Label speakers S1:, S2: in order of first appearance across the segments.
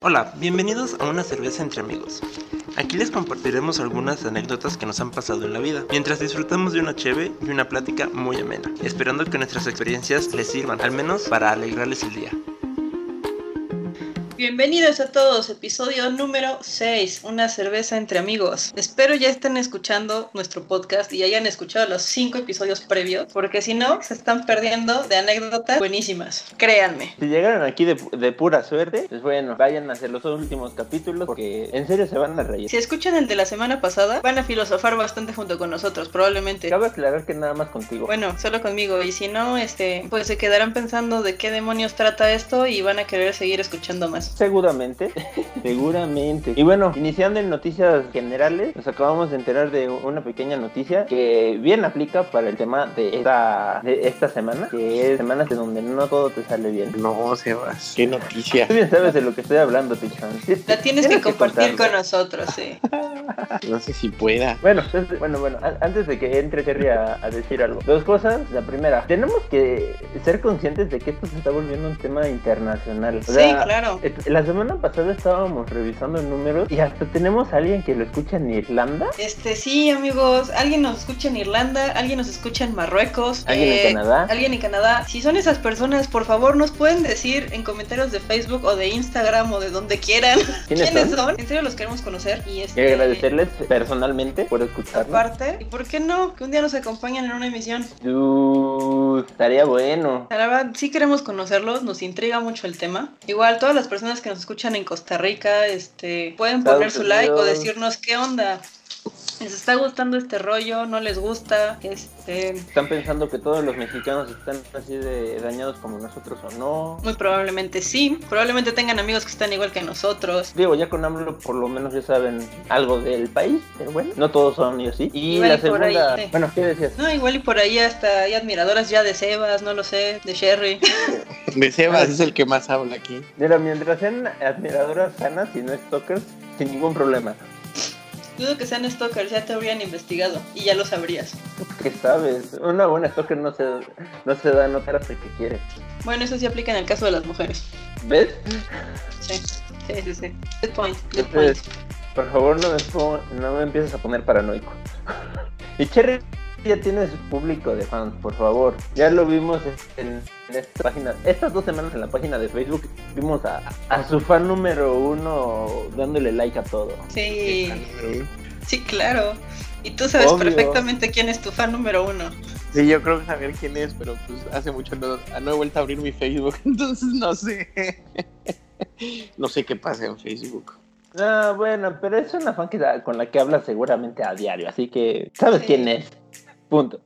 S1: Hola, bienvenidos a una cerveza entre amigos. Aquí les compartiremos algunas anécdotas que nos han pasado en la vida, mientras disfrutamos de una cheve y una plática muy amena, esperando que nuestras experiencias les sirvan, al menos para alegrarles el día.
S2: Bienvenidos a todos, episodio número 6, una cerveza entre amigos. Espero ya estén escuchando nuestro podcast y hayan escuchado los 5 episodios previos, porque si no, se están perdiendo de anécdotas buenísimas. Créanme.
S3: Si llegaron aquí de, de pura suerte, pues bueno, vayan a hacer los últimos capítulos porque en serio se van a reír.
S2: Si escuchan el de la semana pasada, van a filosofar bastante junto con nosotros, probablemente.
S3: Cabe aclarar que nada más contigo.
S2: Bueno, solo conmigo. Y si no, este, pues se quedarán pensando de qué demonios trata esto y van a querer seguir escuchando más.
S3: Seguramente, seguramente. Y bueno, iniciando en noticias generales, nos acabamos de enterar de una pequeña noticia que bien aplica para el tema de esta, de esta semana, que es semanas de donde no todo te sale bien.
S1: No, Sebas, qué noticia.
S3: Tú bien sabes de lo que estoy hablando, Tichón.
S2: La tienes que compartir con nosotros, sí.
S1: No sé si pueda.
S3: Bueno, entonces, bueno, bueno, antes de que entre Cherry a, a decir algo. Dos cosas. La primera, tenemos que ser conscientes de que esto se está volviendo un tema internacional. O
S2: Sí, claro.
S3: Eh, La semana pasada estábamos revisando números y hasta tenemos a alguien que lo escucha en Irlanda.
S2: Este, sí, amigos, alguien nos escucha en Irlanda, alguien nos escucha en Marruecos,
S3: ¿Alguien en Canadá?
S2: alguien en Canadá. Si son esas personas, por favor, nos pueden decir en comentarios de Facebook o de Instagram o de donde quieran
S3: ¿Quiénes
S2: quiénes
S3: son?
S2: son. En serio, los queremos conocer y
S3: Y
S2: este,
S3: agradecerles personalmente por escucharnos.
S2: aparte. ¿Y por qué no? Que un día nos acompañen en una emisión.
S3: Uh, estaría bueno.
S2: La verdad, sí queremos conocerlos, nos intriga mucho el tema. Igual, todas las personas que nos escuchan en Costa Rica, este, pueden poner su like o decirnos qué onda. ¿Les está gustando este rollo? ¿No les gusta? Este,
S3: Están pensando que todos los mexicanos están así de dañados como nosotros o no.
S2: muy probablemente sí. Probablemente tengan amigos que están igual que nosotros.
S3: Digo, ya con AMLO por lo menos ya saben algo del país, pero bueno, no todos son y así. Y
S2: Igual
S3: la
S2: y por ahí,
S3: segunda,
S2: sí.
S3: bueno, ¿qué decías?
S2: No, igual y por ahí hasta hay admiradoras ya de Sebas, no lo sé, de Sherry.
S1: De Sebas es el que más habla aquí.
S3: Mira, mientras sean admiradoras sanas y no stalkers, sin ningún problema.
S2: Dudo que sean stalkers, ya te habrían investigado y ya lo sabrías.
S3: ¿Qué sabes? Una buena stalker no se, no se da a notar hasta que quiere.
S2: Bueno, eso sí aplica en el caso de las mujeres.
S3: ¿Ves?
S2: Sí, sí, sí. sí. Good point, good point.
S3: Por favor no me, no me empieces a poner paranoico. y Cherry ya tiene su público de fans, por favor. Ya lo vimos en, en esta página. Estas dos semanas en la página de Facebook vimos a, a su fan número uno dándole like a todo.
S2: Sí, sí, claro. Y tú sabes
S3: Obvio.
S2: perfectamente quién es tu fan número uno.
S1: Sí, yo creo saber quién es, pero pues hace mucho no, no he vuelto a abrir mi Facebook, entonces no sé. No sé qué pasa en Facebook.
S3: Ah, bueno, pero es una fan que, con la que hablas seguramente a diario, así que sabes
S2: Sí.
S3: quién es. Punto.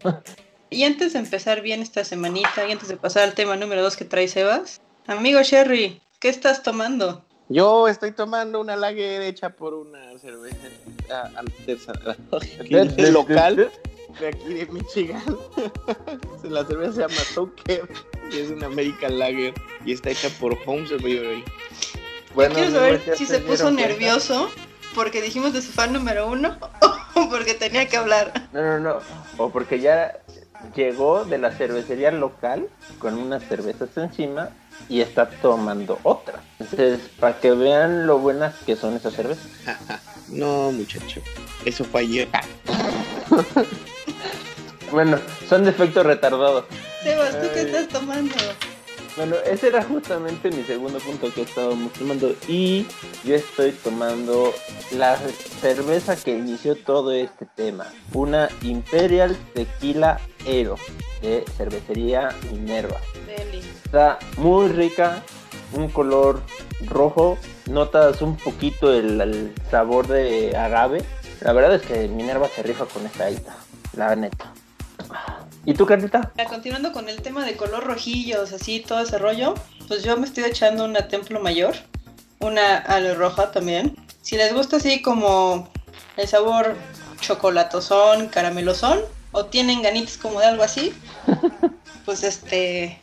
S2: Y antes de empezar bien esta semanita y antes de pasar al tema número dos que trae Sebas, amigo Sherry, ¿qué estás tomando?
S1: Yo estoy tomando una lager hecha por una cerveza ah, aquí, local de aquí de Michigan. La cerveza se llama Toker y es una American Lager y está hecha por Home Brewery.
S3: Bueno,
S2: Quiero saber si
S3: se
S2: puso nervioso porque dijimos de su fan número uno o porque tenía que hablar.
S3: No, no, no. O porque ya llegó de la cervecería local con unas cervezas encima y está tomando otra. Entonces, para que vean lo buenas que son esas cervezas.
S1: No, muchacho. Eso fue ayer.
S3: Bueno, son de efecto retardado.
S2: Sebas, ¿tú qué
S3: Ay.
S2: estás tomando?
S3: Bueno, ese era justamente mi segundo punto que estábamos tomando. Y yo estoy tomando la cerveza que inició todo este tema. Una Imperial Tequila Ero de cervecería Minerva.
S2: Deli.
S3: Está muy rica, un color rojo, notas un poquito el, el sabor de agave. La verdad es que Minerva se rifa con esta ita, la neta. ¿Y tú, Carlita?
S2: Ya, Continuando con el tema de color rojillos, así, todo ese rollo, pues yo me estoy echando una Templo Mayor, una Ale Roja también. Si les gusta así como el sabor chocolatosón, caramelosón, o tienen ganitas como de algo así, pues este,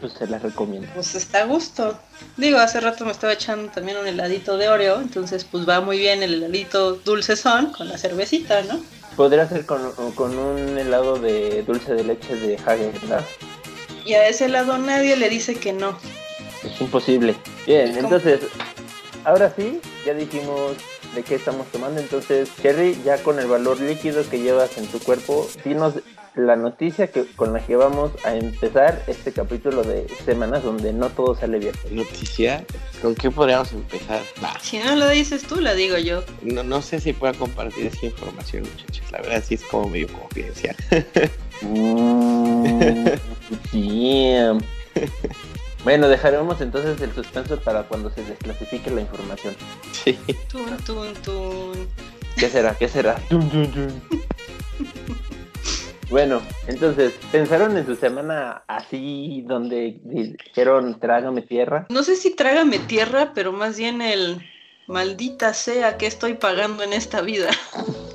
S3: Pues se la recomiendo.
S2: pues está a gusto. Digo, hace rato me estaba echando también un heladito de Oreo, entonces pues va muy bien el heladito dulcezón con la cervecita, ¿no?
S3: Podría ser con, con un helado de dulce de leche de Häagen-Dazs.
S2: Y a ese helado nadie le dice que no.
S3: Es imposible. Bien, entonces, ahora sí, ya dijimos de qué estamos tomando. Entonces, Cherry, ya con el valor líquido que llevas en tu cuerpo, dinos la noticia que con la que vamos a empezar este capítulo de semanas donde no todo sale bien.
S1: Noticia, ¿con qué podríamos empezar?
S2: Si no lo dices tú, la digo yo.
S1: No, no sé si pueda compartir esa información, muchachos. La verdad sí es como medio confidencial.
S3: Mm, bueno, dejaremos entonces el suspenso para cuando se desclasifique la información.
S1: Sí.
S2: Tun, tun, tun.
S3: ¿Qué será? ¿Qué será? Bueno, entonces, ¿pensaron en su semana así donde dijeron trágame tierra?
S2: No sé si trágame tierra, pero más bien el maldita sea que estoy pagando en esta vida.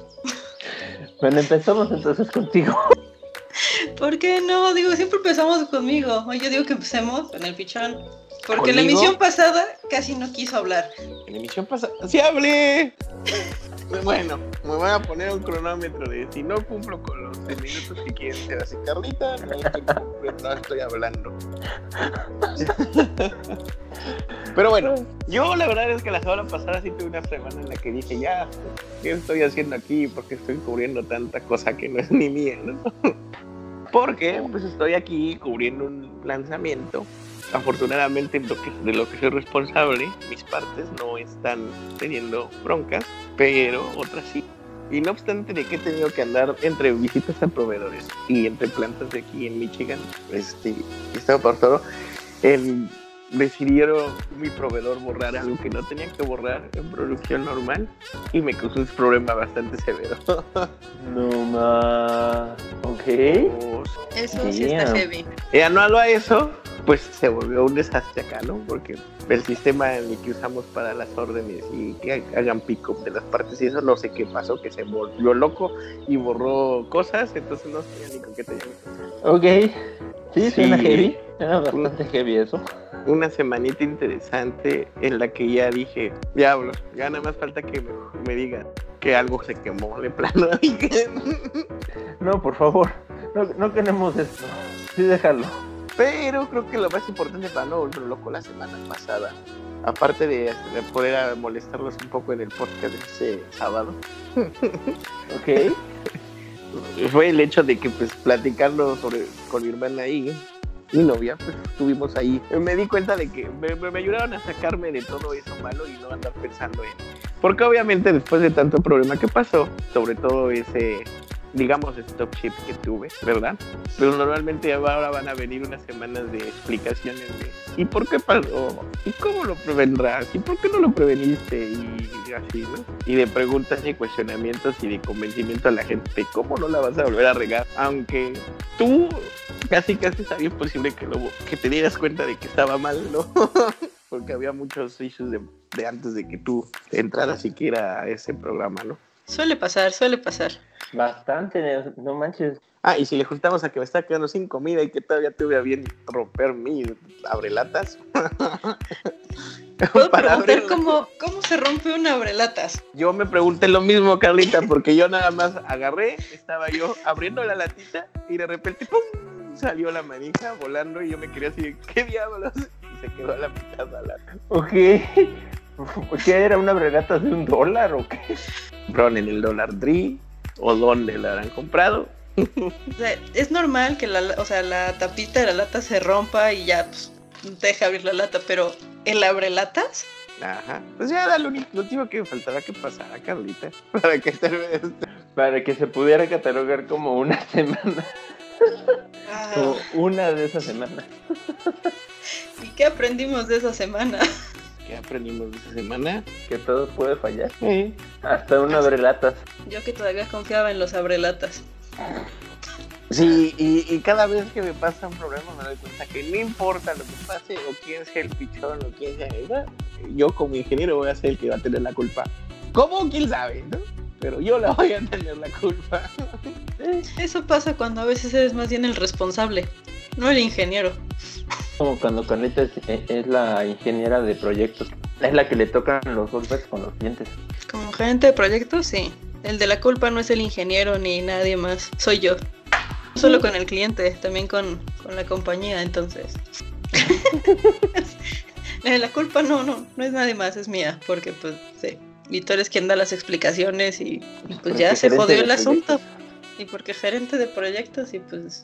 S3: Bueno, empezamos entonces contigo.
S2: ¿Por qué no? Digo, siempre empezamos conmigo. Hoy yo digo que empecemos con el pichón. Porque en la emisión pasada casi no quiso hablar.
S1: En la emisión pasada. ¡Sí hablé! Bueno, me voy a poner un cronómetro de si no cumplo con los seis minutos que quieren ser así, Carlita, no estoy, cumpliendo, no estoy hablando. Pero bueno, yo la verdad es que la semana pasada sí tuve una semana en la que dije, ya, ¿qué estoy haciendo aquí? ¿Por qué estoy cubriendo tanta cosa que no es ni mía? ¿no? Porque pues estoy aquí cubriendo un lanzamiento. Afortunadamente lo que- de lo que soy responsable, mis partes no están teniendo broncas, pero otras sí. Y no obstante de que he tenido que andar entre visitas a proveedores y entre plantas de aquí en Michigan, este, estaba por todo, el, decidieron mi proveedor borrar algo que no tenía que borrar en producción normal y me causó un problema bastante severo.
S3: No más. Ok.
S2: Eso sí está heavy.
S1: Y anuado a eso, pues se volvió un desastre acá, ¿no? Porque el sistema en el que usamos para las órdenes y que hagan pick-up de las partes y eso, no sé qué pasó, que se volvió loco y borró cosas, entonces no sabía ni con qué tenía.
S3: Ok. Sí, suena
S1: Sí.
S3: heavy. Suena bastante heavy eso.
S1: Una semanita interesante en la que ya dije, diablos, ya nada más falta que me, me digan que algo se quemó de plano.
S3: No, por favor. No, no queremos esto. Sí, déjalo.
S1: Pero creo que lo más importante para no volver loco la semana pasada, aparte de, de poder molestarlos un poco en el podcast de ese sábado,
S3: Ok.
S1: fue el hecho de que pues platicando sobre con mi hermana y mi novia, pues estuvimos ahí. Me di cuenta de que me ayudaron a sacarme de todo eso malo y no andar pensando en... Porque obviamente después de tanto problema que pasó, sobre todo ese, digamos, stop chip que tuve, ¿verdad? Pero normalmente ahora van a venir unas semanas de explicaciones de ¿y por qué pasó? ¿Y cómo lo prevendrás? ¿Y por qué no lo preveniste? Y así, ¿no? Y de preguntas y cuestionamientos y de convencimiento a la gente de cómo no la vas a volver a regar. Aunque tú casi casi sabía imposible que, lo, que te dieras cuenta de que estaba mal, ¿no? Porque había muchos issues de, de antes de que tú entraras siquiera a ese programa, ¿no?
S2: Suele pasar, suele pasar.
S3: Bastante, no manches.
S1: Ah, y si le juntamos a que me está quedando sin comida y que todavía tuve a bien romper mis abrelatas.
S2: Puedo
S1: Para
S2: preguntar cómo, cómo se rompe un abrelatas.
S1: Yo me pregunté lo mismo, Carlita, porque yo nada más agarré, estaba yo abriendo la latita y de repente ¡pum! salió la manija volando y yo me quería así, ¿qué diablos? Y se quedó a la mitad de la
S3: Ok. ¿Qué era una bregata de un dólar o qué?
S1: Bron en el Dollar Tree o dónde la habrán comprado.
S2: O sea, es normal que la, o sea, la tapita de la lata se rompa y ya pues, deja abrir la lata, pero el abrelatas,
S1: Ajá. Pues ya era lo, último que me faltaba que pasara, Carlita. Para que
S3: Para que se pudiera catalogar como una semana.
S2: ah,
S3: O una de esas semanas.
S2: ¿y qué aprendimos de esa semana?
S1: ¿Qué aprendimos esta semana?
S3: Que todo puede fallar.
S1: Eh,
S3: Hasta una abrelatas.
S2: Yo que todavía confiaba en los abrelatas.
S1: Sí, y, y cada vez que me pasa un problema me doy cuenta que no importa lo que pase o quién sea el pichón o quién sea ella, yo como ingeniero voy a ser el que va a tener la culpa. ¿Cómo? ¿Quién sabe? ¿no? Pero yo la voy a tener la culpa.
S2: Eso pasa cuando a veces eres más bien el responsable, no el ingeniero.
S3: Como cuando Carlita es, es la ingeniera de proyectos. Es la que le tocan los golpes con los dientes.
S2: Como gerente de proyectos, sí. El de la culpa no es el ingeniero ni nadie más, soy yo. No solo con el cliente, también con, con la compañía, entonces. Eh, la culpa no, no, no es nadie más, es mía, porque pues sí, Víctor es quien da las explicaciones y, y pues ya se jodió el asunto.
S3: proyectos.
S2: Y porque gerente de proyectos y pues,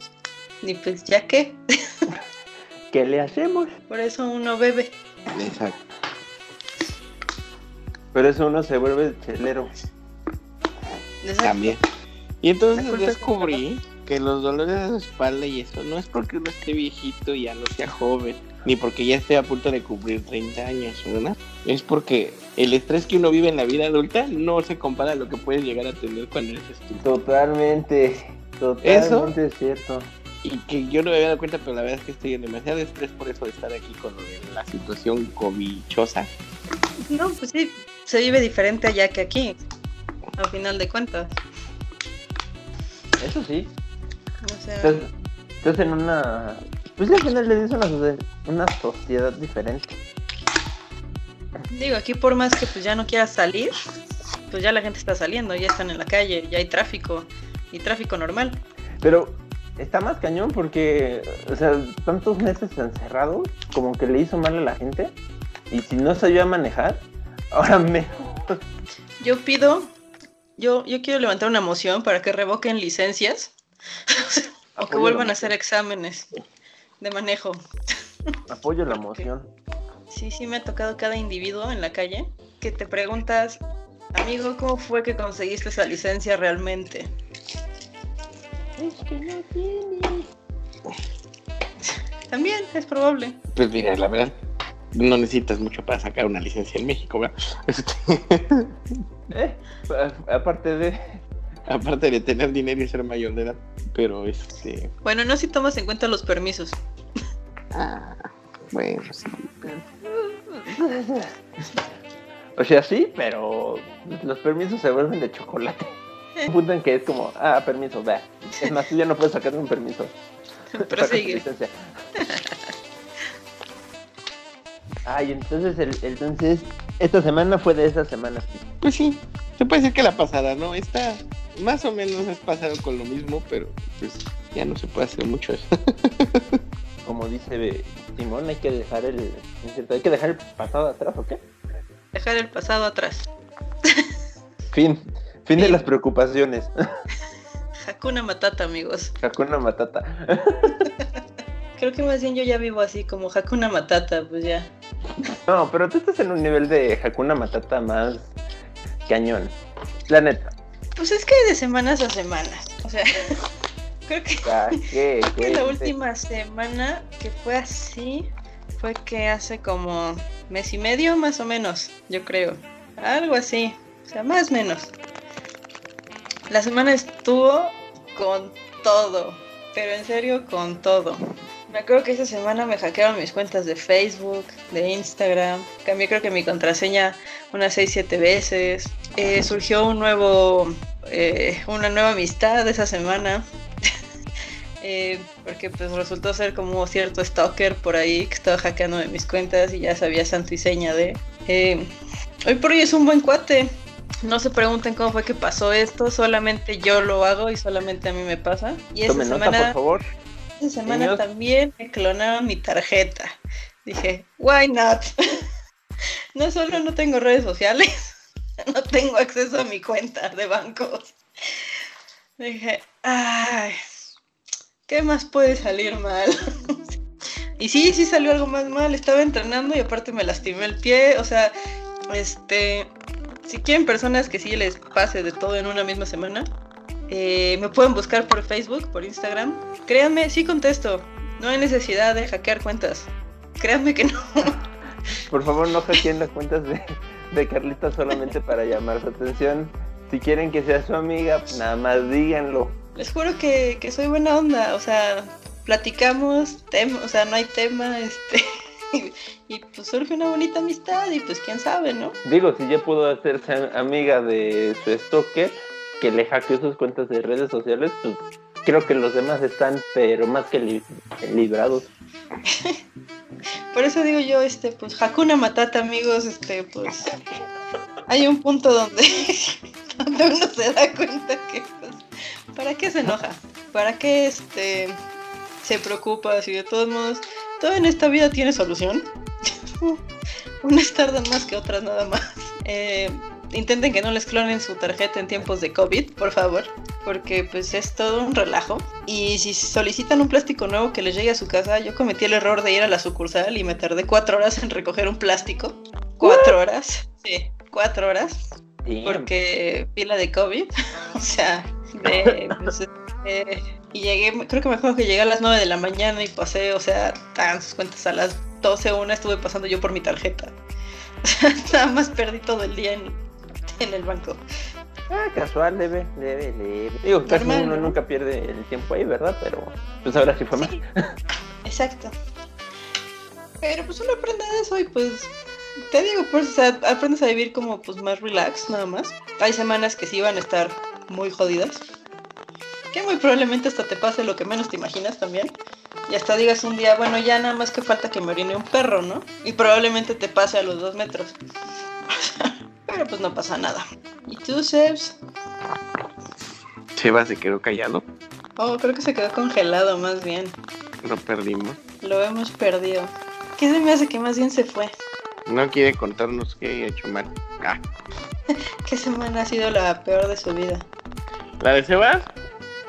S2: y pues ya qué,
S3: ¿Qué le hacemos?
S2: por eso uno bebe.
S1: Exacto.
S3: Pero eso uno se vuelve chelero.
S2: Exacto.
S1: También. Y entonces descubrí que los dolores de espalda y eso no es porque uno esté viejito y ya no sea joven, ni porque ya esté a punto de cumplir 30 años, ¿verdad? Es porque el estrés que uno vive en la vida adulta no se compara a lo que puedes llegar a tener cuando eres estudiante.
S3: Totalmente. Totalmente es cierto.
S1: Y que yo no me había dado cuenta, pero la verdad es que estoy en demasiado estrés por eso de estar aquí con la situación covichosa.
S2: No, pues sí, se vive diferente allá que aquí, al final de cuentas.
S3: Eso sí.
S2: O sea,
S3: Estás, estás en una. Pues al final le dices una, socie- una sociedad diferente.
S2: digo, aquí por más que pues ya no quieras salir, pues ya la gente está saliendo, ya están en la calle, ya hay tráfico, y tráfico normal.
S3: Pero está más cañón porque, o sea, tantos meses encerrados, como que le hizo mal a la gente. Y si no sabía manejar, ahora me.
S2: Yo pido, yo, yo quiero levantar una moción para que revoquen licencias o que vuelvan a hacer exámenes de manejo.
S3: Apoyo la moción.
S2: Sí, sí me ha tocado cada individuo en la calle que te preguntas, amigo, ¿cómo fue que conseguiste esa licencia realmente?
S3: Es que no tiene.
S2: También es probable.
S1: Pues mira, la verdad, no necesitas mucho para sacar una licencia en México, ¿verdad? Este,
S3: Eh, aparte de.
S1: Aparte de tener dinero y ser mayor de edad, pero este...
S2: Bueno, no si tomas en cuenta los permisos.
S1: Ah, bueno, sí.
S3: O sea, sí, pero los permisos se vuelven de chocolate. Un punto en que es como, ah, permiso, va. Es más, tú ya no puedes sacar un permiso.
S2: Pero
S3: Ay, entonces, el, entonces, esta semana fue de esa semana.
S1: Pues sí, se puede decir que la pasada, ¿no? Esta más o menos has pasado con lo mismo, pero pues ya no se puede hacer mucho eso.
S3: Como dice Simón, hay que dejar el, ¿no es cierto? hay que dejar el pasado atrás, ¿o qué?
S2: Dejar el pasado atrás.
S3: Fin, fin de las preocupaciones.
S2: Hakuna Matata, amigos.
S3: Hakuna Matata.
S2: Creo que más bien yo ya vivo así como Hakuna Matata, pues ya.
S3: No, pero tú estás en un nivel de Hakuna Matata más cañón. La neta.
S2: Pues es que de semanas a semanas. O sea, creo que,
S3: Ah, ¿qué?
S2: creo que la
S3: ¿Qué?
S2: última semana que fue así fue que hace como mes y medio más o menos, yo creo. Algo así. O sea, más o menos. La semana estuvo con todo. Pero en serio, con todo. Me acuerdo que esa semana me hackearon mis cuentas de Facebook, de Instagram. Cambié creo que mi contraseña unas 6-7 veces. Eh, surgió un nuevo, eh, una nueva amistad esa semana. Eh, porque pues resultó ser como cierto stalker por ahí que estaba hackeando de mis cuentas y ya sabía santo y seña de... eh, hoy por hoy es un buen cuate. No se pregunten cómo fue que pasó esto, solamente yo lo hago y solamente a mí me pasa. Y esa
S3: Tome nota,
S2: semana
S3: por favor.
S2: Esta semana también me clonaron mi tarjeta. Dije, why not? no solo no tengo redes sociales, no tengo acceso a mi cuenta de bancos. Dije, ay, ¿qué más puede salir mal? y sí, sí salió algo más mal. Estaba entrenando y aparte me lastimé el pie. O sea, este, si quieren personas que sí les pase de todo en una misma semana, eh, me pueden buscar por Facebook, por Instagram. Créanme, sí contesto. No hay necesidad de hackear cuentas. Créanme que no.
S3: Por favor, no hackeen las cuentas de, de Carlita solamente para llamar su atención. Si quieren que sea su amiga, nada más díganlo.
S2: Les juro que, que soy buena onda. O sea, platicamos, o sea, no hay tema, este. Y, y, pues surge una bonita amistad y pues quién sabe, ¿no?
S3: Digo, si ya pudo hacerse amiga de su stalker, que le hackeó sus cuentas de redes sociales, pues creo que los demás están, pero más que li- librados.
S2: Por eso digo yo, este, pues Hakuna Matata, amigos, este, pues hay un punto donde, donde uno se da cuenta que, pues, ¿para qué se enoja? ¿Para qué, este, se preocupa? Si de todos modos, todo en esta vida tiene solución. Unas tardan más que otras nada más. Eh, intenten que no les clonen su tarjeta en tiempos de COVID, por favor, porque pues es todo un relajo. Y si solicitan un plástico nuevo que les llegue a su casa, yo cometí el error de ir a la sucursal y me tardé cuatro horas en recoger un plástico. Cuatro horas, sí, cuatro horas, porque pila de COVID, o sea, de, pues, eh, y llegué, creo que me acuerdo que llegué a las 9 de la mañana y pasé, o sea, tan sus cuentas a las 12 una estuve pasando yo por mi tarjeta. nada más perdí todo el día en, en el banco.
S3: Ah, casual, debe, debe, debe. Digo, casi uno nunca pierde el tiempo ahí, ¿verdad? Pero pues ahora sí fue más.
S2: Exacto. Pero pues uno aprende de eso y pues te digo, pues aprendes a vivir como pues más relax, nada más. Hay semanas que sí van a estar muy jodidas. Que muy probablemente hasta te pase lo que menos te imaginas también. Y hasta digas un día, bueno, ya nada más que falta que me orine un perro, ¿no? Y probablemente te pase a los dos metros. Pero pues no pasa nada. ¿Y tú, Sebs?
S1: Sebas se quedó callado.
S2: Oh, creo que se quedó congelado más bien.
S1: Lo perdimos.
S2: Lo hemos perdido. ¿Qué se me hace que más bien se fue?
S1: No quiere contarnos qué ha hecho mal. Ah.
S2: ¿Qué semana ha sido la peor de su vida?
S1: ¿La de Sebas?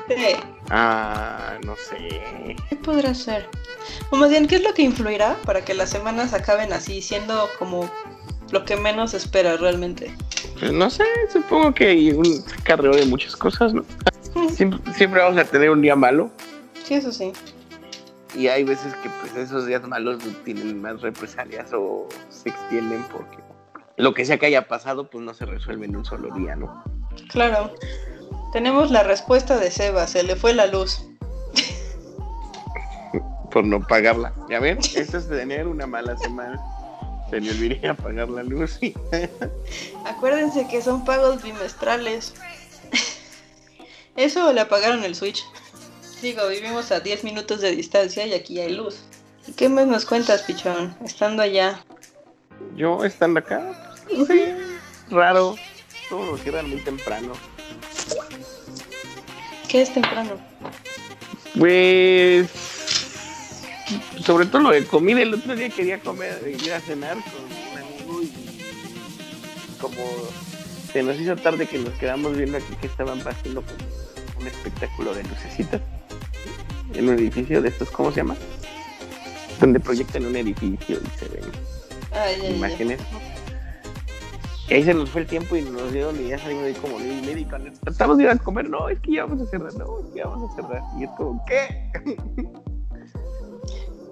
S2: Sí.
S1: Ah, no sé.
S2: ¿Qué podrá ser? O más bien, ¿qué es lo que influirá para que las semanas acaben así, siendo como lo que menos esperas realmente?
S1: Pues no sé, supongo que un carreo de muchas cosas, ¿no? siempre, vamos a tener un día malo.
S2: Sí, eso sí.
S1: Y hay veces que pues esos días malos tienen más represalias o se extienden porque lo que sea que haya pasado pues no se resuelve en un solo día, ¿no?
S2: Claro. Tenemos la respuesta de Seba, se le fue la luz.
S1: Por no pagarla. ¿Ya ven? Esto es tener una mala semana. Se le olvidaría pagar la luz.
S2: Acuérdense que son pagos bimestrales. Eso le apagaron el switch. Digo, vivimos a 10 minutos de distancia y aquí hay luz. ¿Y qué más nos cuentas, pichón? Estando allá.
S1: Yo estando acá, pues, sí, raro. Todos nos quedan muy temprano.
S2: ¿Qué es temprano?
S1: Pues sobre todo lo de comida, el otro día quería comer, ir a cenar con un amigo y como se nos hizo tarde que nos quedamos viendo aquí que estaban haciendo un espectáculo de lucecitas en un edificio de estos, ¿cómo se llama? Donde proyectan un edificio y se ven imágenes. Y ahí se nos fue el tiempo y nos dieron y ya salimos de como y médico. Tratamos de ir a comer, no, es que ya vamos a cerrar, no, es que ya vamos a cerrar. Y es como, ¿qué?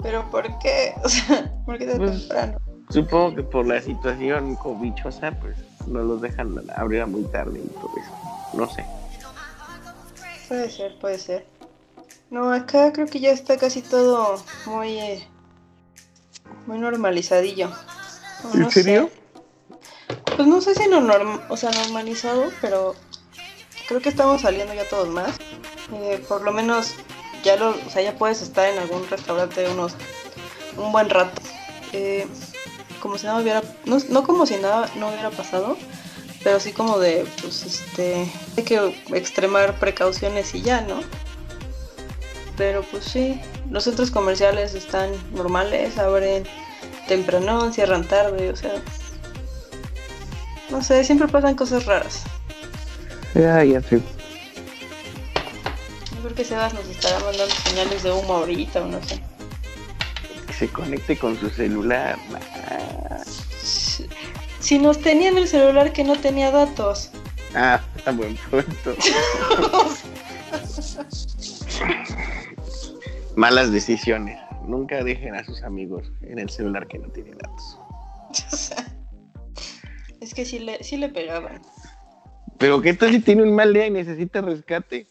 S2: ¿Pero por qué? O sea, ¿por qué tan pues, temprano?
S1: Supongo que por la situación covichosa, pues no los dejan abrir muy tarde y todo eso. No sé.
S2: Puede ser, puede ser. No, acá creo que ya está casi todo muy, eh, muy normalizadillo.
S1: ¿En serio?
S2: Pues no sé si no norm o sea, normalizado, pero creo que estamos saliendo ya todos más. Eh, por lo menos ya lo, o sea, ya puedes estar en algún restaurante unos un buen rato. Eh, como si nada hubiera, no, no, como si nada no hubiera pasado, pero sí como de, pues este, hay que extremar precauciones y ya, ¿no? Pero pues sí, los centros comerciales están normales, abren temprano, cierran tarde, o sea, no sé, siempre pasan cosas raras.
S1: Ya, ya sé.
S2: Que Sebas nos estará mandando señales de humo ahorita o no sé.
S1: Que se conecte con su celular.
S2: Si nos tenían el celular que no tenía datos.
S1: Ah, a buen punto. Malas decisiones. Nunca dejen a sus amigos en el celular que no tiene datos.
S2: Es que sí le, sí le pegaban.
S1: Pero ¿qué tal si tiene un mal día y necesita rescate?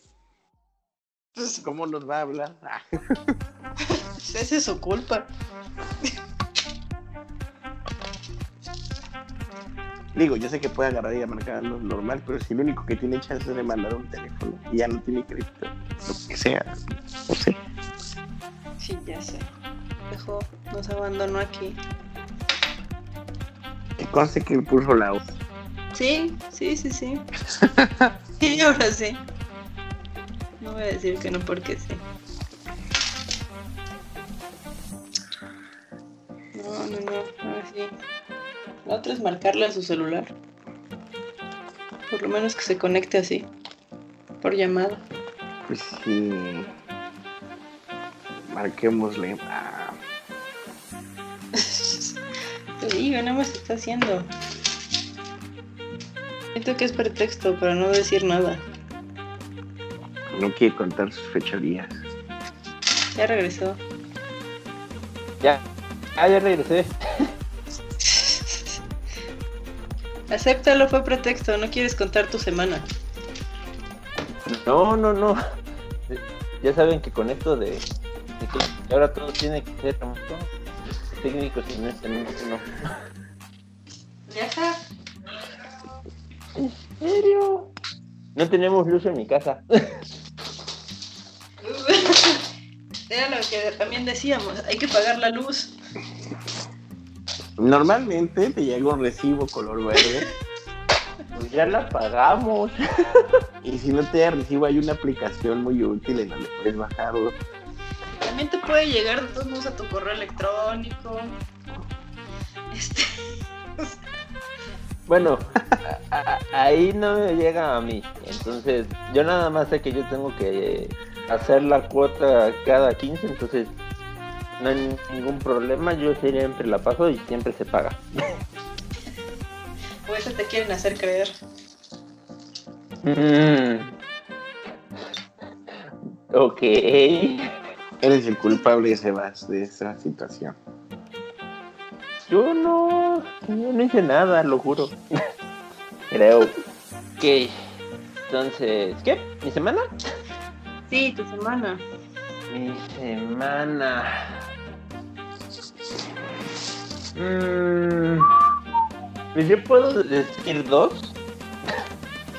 S1: Pues, ¿Cómo nos va a hablar?
S2: Esa es su culpa.
S1: Digo, yo sé que puede agarrar y marcar lo normal, pero si lo único que tiene chance es de mandar un teléfono y ya no tiene crédito, lo que sea, no sé.
S2: Sí, ya sé. Dejó, nos abandonó aquí.
S1: Que conste que puso la U.
S2: Sí, sí, sí, sí. y ahora sí. No voy a decir que no porque sí. No, no, no, ahora sí. La otra es marcarle a su celular. Por lo menos que se conecte así. Por llamada.
S1: Pues sí. Marquémosle. Ah,
S2: Te digo, nada más está haciendo. Siento que es pretexto para no decir nada.
S1: No quiere contar sus fechorías.
S2: Ya regresó.
S3: Ya, ah, ya regresé.
S2: Acéptalo, fue pretexto. No quieres contar tu semana.
S3: No, no, no. Ya saben que con esto de, de que ahora todo tiene que ser remoto, técnicos y no este no, no.
S2: Ya está.
S3: ¿En serio? No tenemos luz en mi casa.
S2: Era lo que también decíamos. Hay que pagar la luz.
S1: Normalmente te llega un recibo color verde.
S3: Pues ya la pagamos.
S1: y si no te llega recibo, hay una aplicación muy útil en donde puedes bajarlo.
S2: También te puede llegar de todos modos a tu correo electrónico. Este.
S3: Bueno, ahí no me llega a mí. Entonces, yo nada más sé que yo tengo que hacer la cuota cada 15, entonces no hay ningún problema. Yo siempre la paso y siempre se paga.
S2: O eso te quieren hacer creer.
S3: Mm. Ok.
S1: Eres el culpable, Sebas, de esa situación.
S3: Yo no, yo no hice nada, lo juro. Creo. Ok. Entonces, ¿qué? ¿Mi semana?
S2: Sí, tu semana.
S3: Mi semana. Mm, yo puedo decir dos.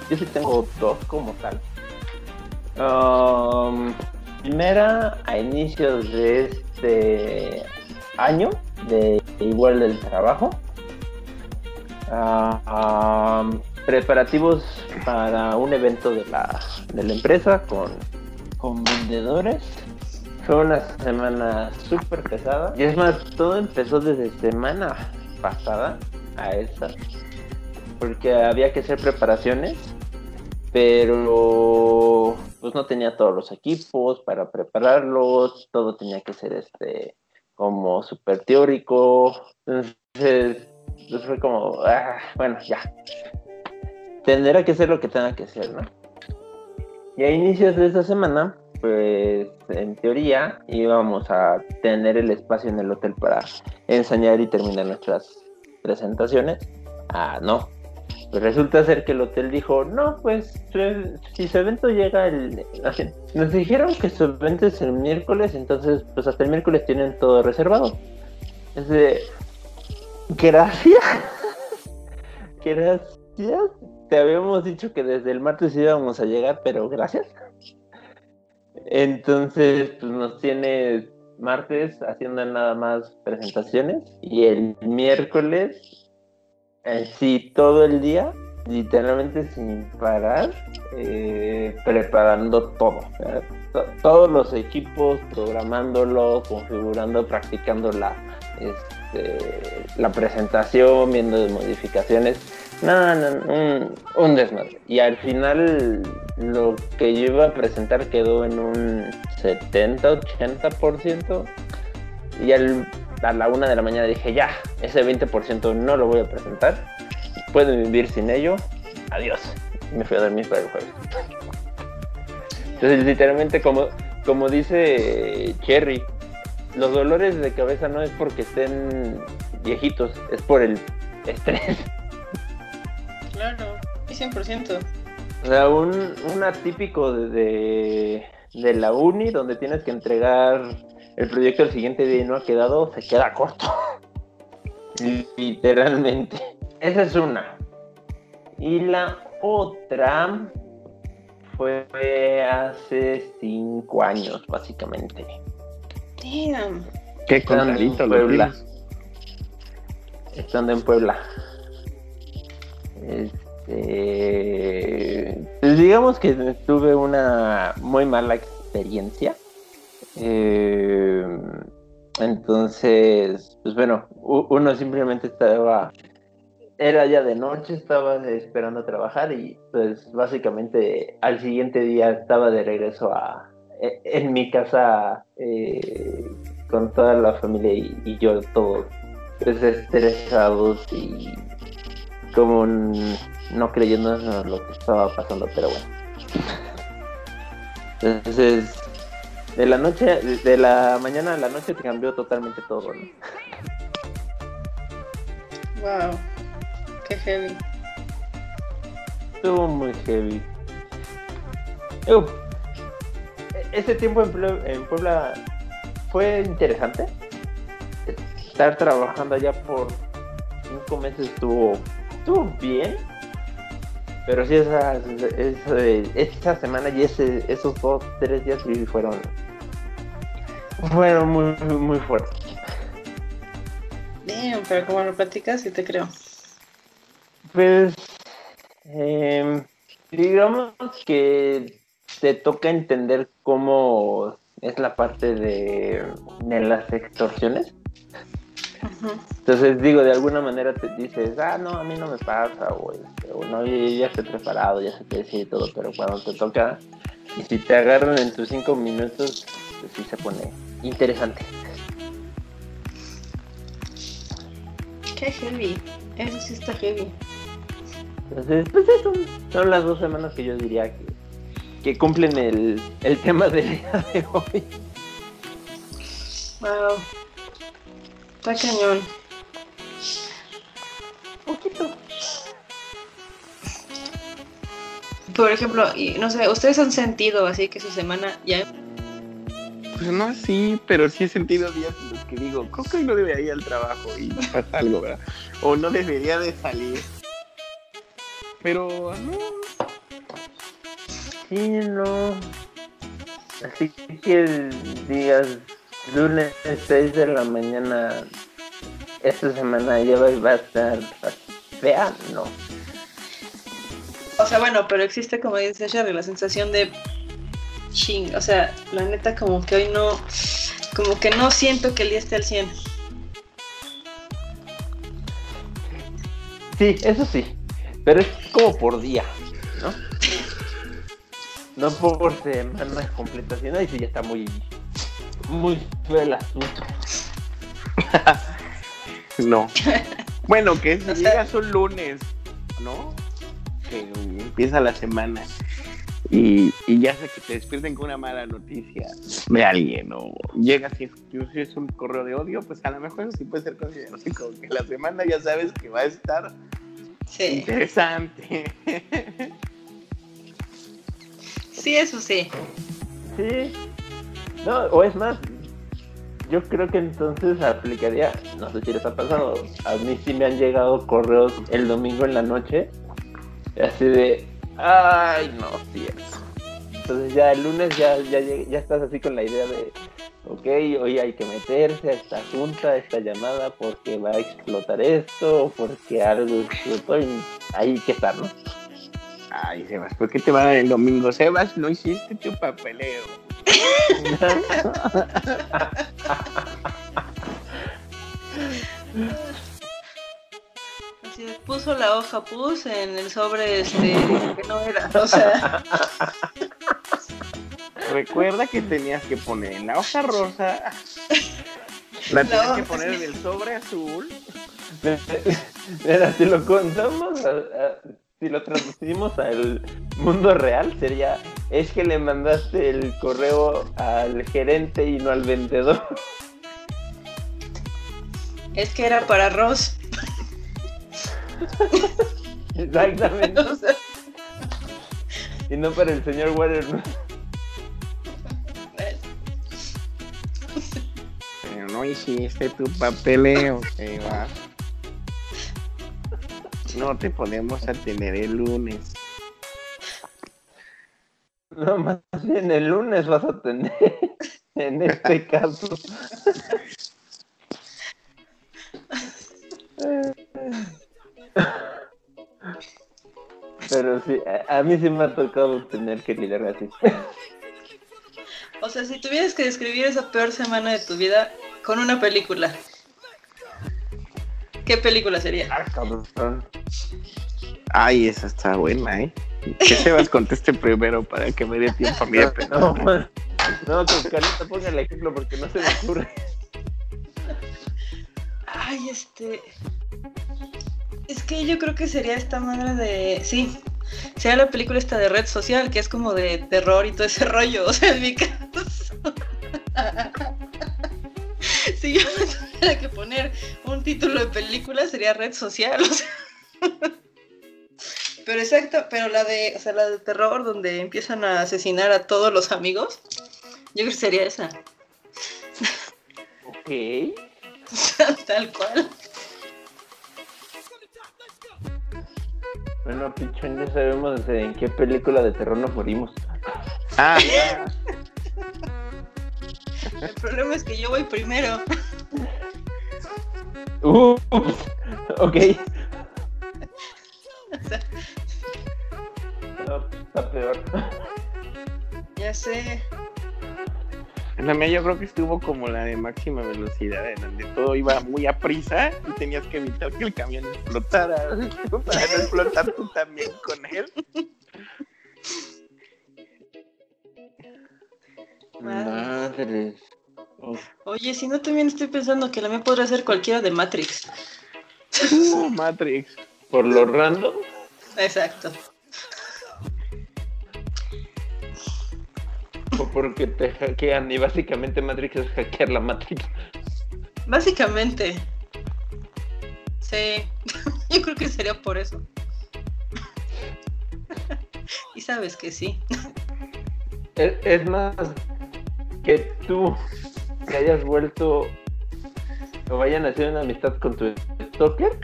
S3: Yo sí tengo dos como tal. Um, primera, a inicios de este año, de igual del trabajo. Um, preparativos para un evento de la, de la empresa con, con vendedores. Fue una semana súper pesada. Y es más, todo empezó desde semana pasada a esta. Porque había que hacer preparaciones. Pero pues no tenía todos los equipos para prepararlos. Todo tenía que ser este como súper teórico. Entonces, pues fue como, ah, bueno, ya. Tendrá que ser lo que tenga que ser, ¿no? Y a inicios de esta semana, pues en teoría íbamos a tener el espacio en el hotel para ensayar y terminar nuestras presentaciones. Ah, no. Pues resulta ser que el hotel dijo, no, pues si su evento llega el... Nos dijeron que su evento es el miércoles, entonces pues hasta el miércoles tienen todo reservado. Es de... Gracias. Gracias. Te habíamos dicho que desde el martes íbamos a llegar, pero gracias. Entonces, pues nos tiene martes haciendo nada más presentaciones y el miércoles, eh, sí, todo el día, literalmente sin parar, eh, preparando todo. Todos los equipos, programándolo, configurando, practicando la, este, la presentación, viendo modificaciones. No, no, un, desmadre. Y al final lo que yo iba a presentar quedó en un 70-80%. Y al- a la una de la mañana dije, ya, ese 20% no lo voy a presentar. Pueden vivir sin ello. Adiós. Me fui a dormir para el jueves. Entonces, literalmente, como, como dice Cherry, los dolores de cabeza no es porque estén viejitos, es por el estrés.
S2: Claro. Sí, 100%.
S3: O sea, un, un atípico de, de, de la uni donde tienes que entregar el proyecto el siguiente día y no ha quedado, se queda corto. Literalmente. Esa es una. Y la otra fue hace cinco años, básicamente.
S2: Damn.
S1: Qué
S3: Estando en Puebla. Estando en Puebla. Este, pues digamos que tuve una muy mala experiencia. Eh, entonces, pues bueno, uno simplemente estaba, era ya de noche, estaba esperando trabajar y pues básicamente al siguiente día estaba de regreso a, e, en mi casa eh, con toda la familia y, yo todos pues, estresados y como no creyendo en lo que estaba pasando, pero bueno. Entonces, de la noche, de la mañana a la noche te cambió totalmente todo, ¿no?
S2: Wow, qué heavy.
S3: Estuvo muy heavy. Uf. Ese tiempo en Puebla fue interesante. Estar trabajando allá por cinco meses estuvo, estuvo bien. Pero sí, esa, esa, semana y ese, esos dos, tres días sí fueron, fueron muy, muy fuertes.
S2: Bien, pero como lo platicas, sí te creo.
S3: Pues, em, digamos que te toca entender cómo es la parte de, de las extorsiones. Entonces digo, de alguna manera te dices, ah, no, a mí no me pasa, o, este, o no, ya estoy preparado, ya sé qué decir y todo, pero cuando te toca, y si te agarran en tus cinco minutos, pues sí se pone interesante.
S2: Qué heavy, eso sí está heavy.
S3: Entonces, pues eso, son las dos semanas que yo diría que, que cumplen el, el tema del día de hoy.
S2: Wow. Está cañón.
S3: Poquito.
S2: Por ejemplo, y no sé, ¿ustedes han sentido así que su semana ya
S1: pues no así, pero sí he sentido días en los que digo, creo que no debería ir al trabajo y pasa algo, ¿verdad? O no debería de salir. Pero no.
S3: Sí, no. Así que digas, lunes 6 de la mañana, esta semana ya va a estar fea, no.
S2: O sea, bueno, pero existe, como dice Sherry, la sensación de ching, o sea, la neta como que hoy no, como que no siento que el día esté al 100.
S3: Sí, eso sí, pero es como por día, ¿no? No por semana completa, sino ahí sí ya está muy muy feo el asunto.
S1: no. Bueno, que si llegas un lunes, ¿no? Que empieza la semana y, ya sé que te despierten con una mala noticia de alguien o llegas y es, un correo de odio, pues a lo mejor sí puede ser considerado como que la semana ya sabes que va a estar interesante.
S2: Sí, eso sí.
S3: Sí, no, o es más, yo creo que entonces aplicaría, no sé si les ha pasado, a mí sí me han llegado correos el domingo en la noche, así de, ay, no, cierto. Entonces ya el lunes ya, ya, ya estás así con la idea de, ok, hoy hay que meterse a esta junta, a esta llamada, porque va a explotar esto, porque algo explotó y hay que estar, ¿no?
S1: Ay, Sebas, ¿por qué te va el domingo? Sebas, no hiciste tu papeleo.
S2: Así puso la hoja pus en el sobre este que no era, o sea.
S1: Recuerda que tenías que poner en la hoja rosa. La tenías que poner en el sobre azul.
S3: Mira, si lo contamos, si lo traducimos al mundo real, sería es que le mandaste el correo al gerente y no al vendedor.
S2: Es que era para Ross.
S3: Exactamente. Y no para el señor Water.
S1: Pero no hiciste tu papeleo, que va. No te podemos atender el lunes.
S3: No, más bien el lunes vas a tener, en este caso. Pero sí, a, mí sí me ha tocado tener que lidiar así.
S2: O sea, si tuvieras que describir esa peor semana de tu vida con una película. ¿Qué película sería?
S3: Ah, cabrón.
S1: Ay, esa está buena, ¿eh? Que Sebas conteste primero para que me dé tiempo a mí de pensar.
S3: No, man. no, con Carlita ponga el ejemplo porque no se me ocurre.
S2: Ay, este. Es que yo creo que sería esta madre de. Sí. Sería la película esta de red social, que es como de terror y todo ese rollo. O sea, en mi caso. si yo me tuviera que poner un título de película, sería red social. O sea. Pero exacto, pero la de, o sea, la de terror donde empiezan a asesinar a todos los amigos, yo creo que sería esa.
S3: Ok.
S2: Tal cual.
S3: Bueno, pichón, ya sabemos en qué película de terror nos morimos.
S1: Ah,
S2: El problema es que yo voy primero.
S3: Ups. Ok.
S2: O sea,
S3: No, está peor.
S2: ya sé.
S1: la mía yo creo que estuvo como la de máxima velocidad, en donde todo iba muy a prisa y tenías que evitar que el camión explotara para no explotar tú también con él.
S3: Madre.
S2: Oye, si no también estoy pensando que la mía podría ser cualquiera de Matrix.
S1: Uh, Matrix.
S3: Por lo random.
S2: Exacto.
S3: O porque te hackean y básicamente Matrix es hackear la Matrix.
S2: Básicamente. Sí. Yo creo que sería por eso. Y sabes que sí.
S3: Es, es más, que tú te hayas vuelto o vayan a hacer una amistad con tu stalker,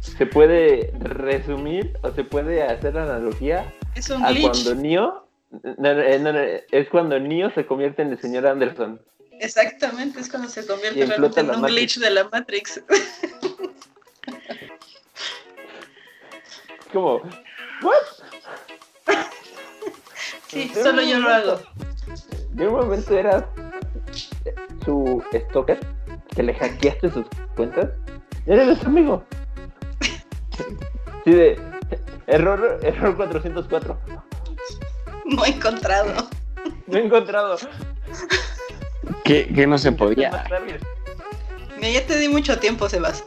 S3: se puede resumir o se puede hacer analogía
S2: Es un
S3: a
S2: glitch.
S3: cuando Neo, no, no, es cuando Neo se convierte en el señor Anderson.
S2: Exactamente, es cuando se convierte realmente en un
S3: Matrix.
S2: glitch de la Matrix.
S3: Como, ¿what?
S2: Sí, solo yo lo hago.
S3: De un momento era su stalker, que le hackeaste sus cuentas, eres su amigo. Sí, de error, error 404.
S2: No he encontrado.
S3: No he encontrado.
S1: Que, que no se podía.
S2: Mira, ya te di mucho tiempo, Sebas.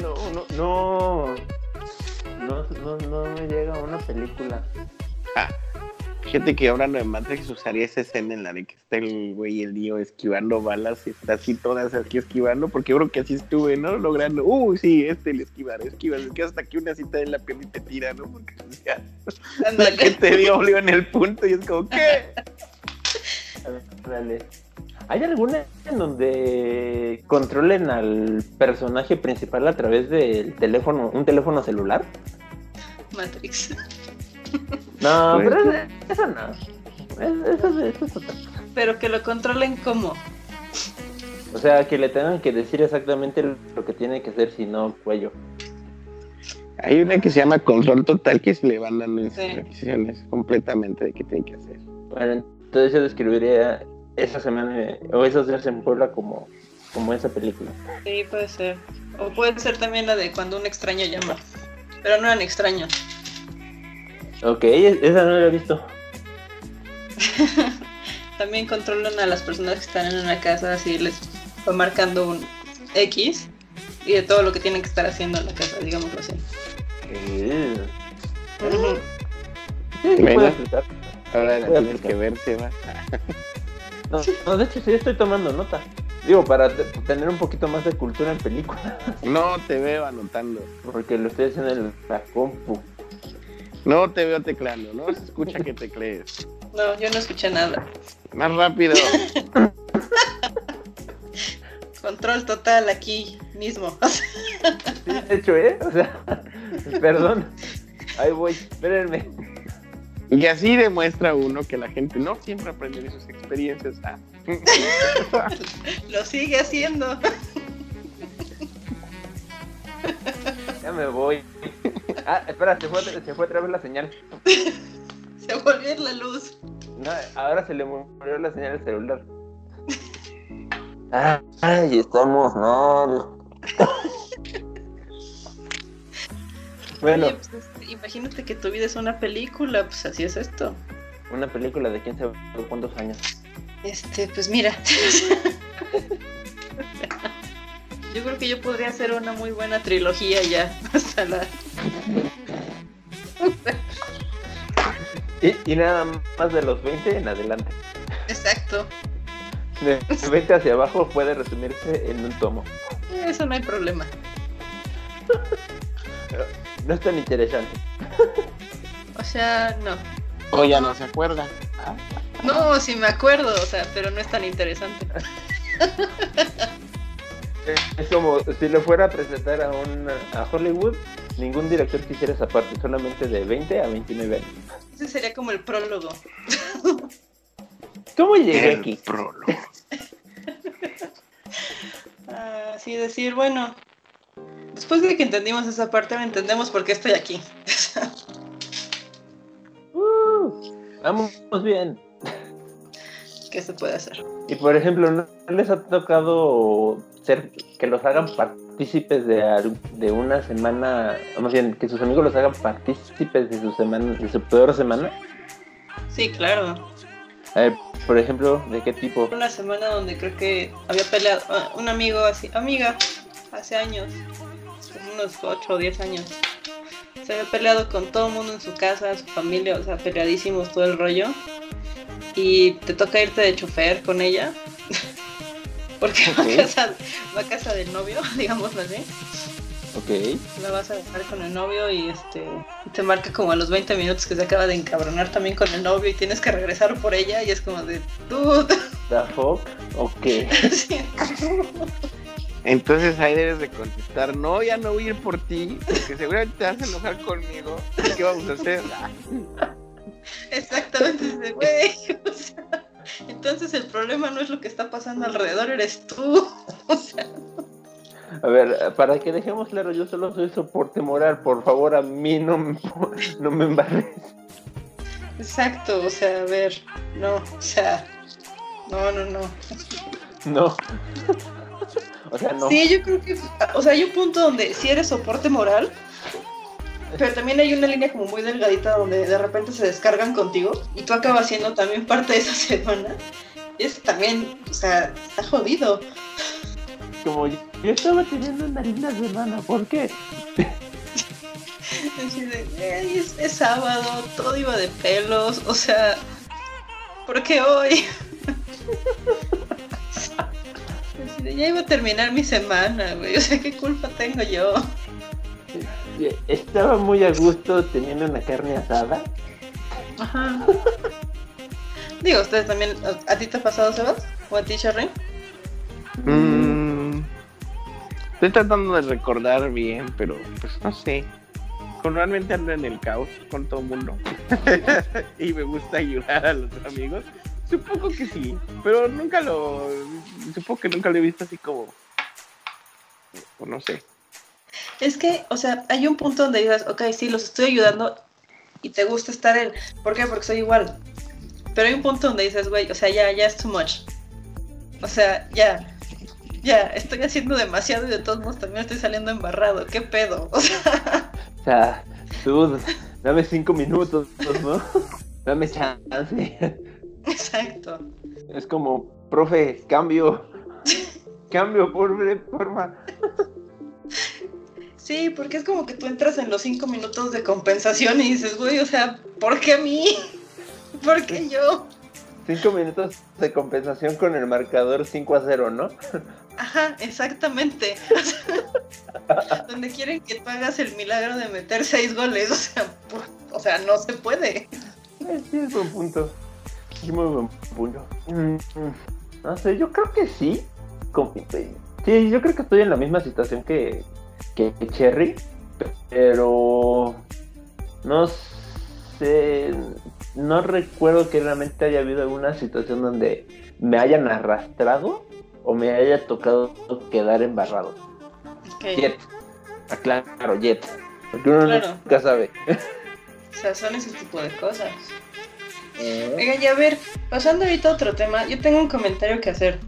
S3: No, no, no. No, no, no me llega una película.
S1: Ah, fíjate que hablando de Matrix usaría esa escena en la de que está el güey el lío esquivando balas y está así todas aquí esquivando, porque yo creo que así estuve, ¿no? Logrando, uy, sí, este le esquivar, esquivar, es que hasta que una cita en la piel y te tira, ¿no? Porque ya, la que te dio en el punto y es como, ¿qué?
S3: Dale. ¿Hay alguna en donde controlen al personaje principal a través del teléfono, un teléfono celular?
S2: Matrix.
S3: No, pero es- eso no. Es- Eso, es- eso es otra cosa.
S2: Pero que lo controlen como.
S3: O sea, que le tengan que decir exactamente lo que tiene que hacer, si no, cuello.
S1: Hay una que se llama Control Total que se le van dando
S2: Sí.
S1: instrucciones completamente de qué tiene que hacer.
S3: Bueno, entonces yo describiría esa semana o esos días en Puebla como, como esa película.
S2: Sí, puede ser. O puede ser también la de cuando un extraño llama. Pero no eran extraños.
S3: Ok, es- esa no la he visto.
S2: También controlan a las personas que están en una casa, así les va marcando un X y de todo lo que tienen que estar haciendo en la casa, digámoslo así.
S3: Eh,
S2: Ujú.
S3: sí, sí
S1: Bueno. Ahora la tienes que ver, Seba.
S3: No, no, de hecho sí estoy tomando nota. Digo, para te- tener un poquito más de cultura en película.
S1: No te veo anotando.
S3: Porque lo estoy haciendo en la compu.
S1: No te veo tecleando, ¿no? Se escucha que teclees.
S2: No, yo no escuché nada.
S1: Más rápido.
S2: Control total aquí mismo.
S3: Sí, de hecho, ¿eh? O sea, perdón. Ahí voy, espérenme.
S1: Y así demuestra uno que la gente no siempre aprende de sus experiencias. Ah.
S2: Lo sigue haciendo.
S3: Ya me voy. Ah, espera, se fue, se fue otra vez la señal.
S2: Se volvió la luz.
S3: No, ahora se le murió la señal del celular. Ah, Ay, estamos, no.
S2: bueno. Oye, pues, imagínate que tu vida es una película, pues así es esto.
S3: Una película de quién sabe cuántos años.
S2: Este, pues mira. yo creo que yo podría hacer una muy buena trilogía ya. Hasta la.
S3: Y, y nada más de los 20 en adelante.
S2: Exacto.
S3: De 20 hacia abajo puede resumirse en un tomo.
S2: Eso no hay problema.
S3: No es tan interesante.
S2: O sea, no.
S1: O ya no se acuerda.
S2: No, sí me acuerdo, o sea, pero no es tan interesante.
S3: Es como si le fuera a presentar a, un, a Hollywood, ningún director quisiera esa parte, solamente de 20 a 29 años.
S2: Ese sería como el prólogo.
S3: ¿Cómo llegué aquí?
S1: Prólogo.
S2: Así decir, bueno, después de que entendimos esa parte, entendemos por qué estoy aquí.
S3: uh, vamos bien.
S2: ¿Qué se puede hacer?
S3: Y por ejemplo, ¿no les ha tocado ser que los hagan partícipes de, de una semana, más bien que sus amigos los hagan partícipes de su semana, de su peor semana?
S2: Sí, claro.
S3: A ver, por ejemplo, ¿de qué tipo?
S2: Una semana donde creo que había peleado ah, un amigo así, amiga, hace años, unos 8 o 10 años. Se había peleado con todo el mundo en su casa, su familia, o sea, peleadísimos todo el rollo. Y te toca irte de chofer con ella. Porque va, a casa, va a casa del novio, digamos así.
S3: Ok.
S2: La vas a dejar con el novio y este te marca como a los 20 minutos que se acaba de encabronar también con el novio y tienes que regresar por ella y es como de dude.
S3: ¿The fuck? Ok.
S1: Entonces ahí debes de contestar, no, ya no voy a ir por ti, porque seguramente te vas a enojar conmigo. ¿Qué vamos a hacer?
S2: Exactamente, güey. Entonces el problema no es lo que está pasando alrededor, eres tú. O sea.
S3: A ver, para que dejemos claro, yo solo soy soporte moral, por favor, a mí no me, no me embarres.
S2: Exacto, o sea, a ver, no, o sea, no, no, no.
S3: No. o sea, no.
S2: Sí, yo creo que, o sea, hay un punto donde si eres soporte moral, pero también hay una línea como muy delgadita donde de repente se descargan contigo y tú acabas siendo también parte de esa semana. Es también, o sea, está jodido
S3: como yo, estaba teniendo una linda semana, ¿por qué?
S2: es, es, sábado, todo iba de pelos, o sea, ¿por qué hoy? ya iba a terminar mi semana, güey, o sea, ¿qué culpa tengo yo?
S3: Estaba muy a gusto teniendo una carne asada.
S2: Ajá. Digo, ustedes también, ¿a, ti te ha pasado, Sebas? ¿O a ti, Sherry?
S1: Mmm Estoy tratando de recordar bien, pero pues no sé. Normalmente ando en el caos con todo el mundo. y me gusta ayudar a los amigos. Supongo que sí, pero nunca lo. Supongo que nunca lo he visto así como. O no sé.
S2: Es que, o sea, hay un punto donde dices, ok, sí, los estoy ayudando y te gusta estar en. ¿Por qué? Porque soy igual. Pero hay un punto donde dices, güey, o sea, ya, ya es too much. O sea, ya, ya, estoy haciendo demasiado y de todos modos también estoy saliendo embarrado. ¿Qué pedo? O sea,
S3: o sea dude, dame cinco minutos, ¿no? Dame chance.
S2: Exacto.
S3: Es como, profe, cambio. cambio, por forma.
S2: Sí, porque es como que tú entras en los cinco minutos de compensación y dices, güey, o sea, ¿por qué a mí? ¿Por qué yo?
S3: Cinco minutos de compensación con el marcador 5 a 0, ¿no?
S2: Ajá, exactamente. donde quieren que tú hagas el milagro de meter seis goles, o sea, o sea, no se puede.
S3: Sí, es buen punto. Es muy buen punto. Mm, no sé, yo creo que sí. Sí, yo creo que estoy en la misma situación que, que Cherry, pero no sé, no recuerdo que realmente haya habido alguna situación donde me hayan arrastrado o me haya tocado quedar embarrado. Jet. Ah, claro, Jet. Porque uno nunca sabe.
S2: O sea, son ese tipo de cosas. Eh. Oigan, ya a ver, pasando ahorita a otro tema, yo tengo un comentario que hacer.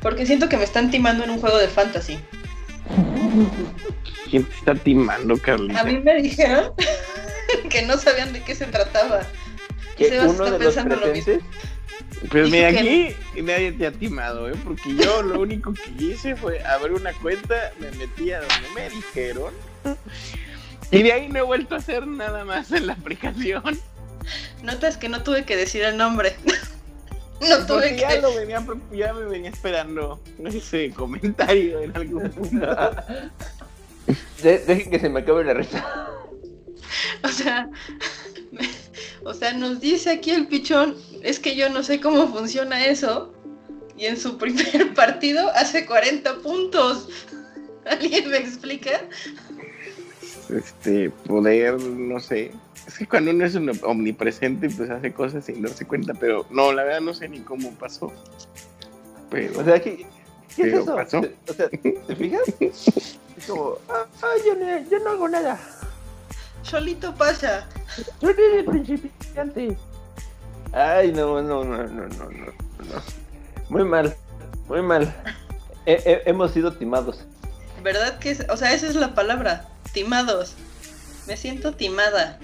S2: Porque siento que me están timando en un juego de fantasy.
S1: ¿Quién te está timando, Carlita?
S2: A mí me dijeron que no sabían de qué se trataba.
S3: Que
S2: Sebas
S3: uno
S2: está
S3: de los
S2: lo mismo.
S1: Pues mira,
S2: que
S1: aquí nadie te ha timado, ¿eh? Porque yo lo único que hice fue abrir una cuenta, me metí a donde me dijeron. Y de ahí no he vuelto a hacer nada más en la aplicación.
S2: Notas que no tuve que decir el nombre. no tuve
S1: Porque ya
S2: que.
S1: lo venía, ya me venía esperando ese comentario en algún punto.
S3: De- dejen que se me acabe la risa.
S2: O sea, me- o sea, nos dice aquí el pichón, es que yo no sé cómo funciona eso. Y en su primer partido hace 40 puntos. ¿Alguien me explica?
S1: Este, poder, no sé. Es que cuando uno es un omnipresente, pues hace cosas sin darse cuenta, pero no, la verdad no sé ni cómo pasó. Pero,
S3: O sea, ¿qué, qué es eso?
S1: pasó.
S3: O sea, ¿te fijas? Es como, ah, ah, yo, no, yo no hago nada.
S2: Solito pasa.
S3: Yo soy de principiante. Ay, no, no, no, no, no, no, no. Muy mal, muy mal. He- he- hemos sido timados.
S2: ¿Verdad que es? O sea, esa es la palabra. Timados. Me siento timada.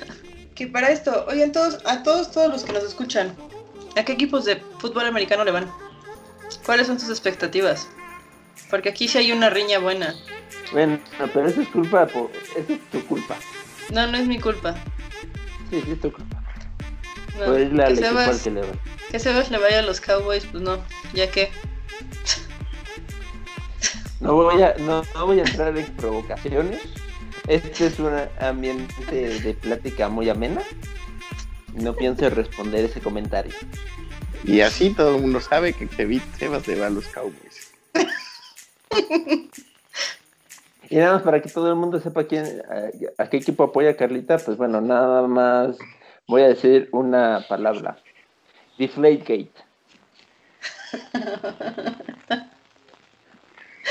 S2: que para esto, oigan todos, a todos, todos los que nos escuchan, ¿a qué equipos de fútbol americano le van? ¿Cuáles son sus expectativas? Porque aquí sí hay una riña buena.
S3: Bueno, pero eso es culpa, por, eso es tu culpa.
S2: No, no es mi culpa.
S3: Sí, sí es tu culpa.
S2: No,
S3: irle al
S2: que, Sebas,
S3: que le va.
S2: que Sebas le vaya a los Cowboys, pues no, ya que.
S3: No voy a, no, no voy a entrar en provocaciones. Este es un ambiente de plática muy amena. No pienso responder ese comentario.
S1: y así todo el mundo sabe que Kevin Sebas le va a los Cowboys.
S3: Y nada más para que todo el mundo sepa quién, a, a qué equipo apoya a Carlita, pues bueno, nada más voy a decir una palabra. Deflategate.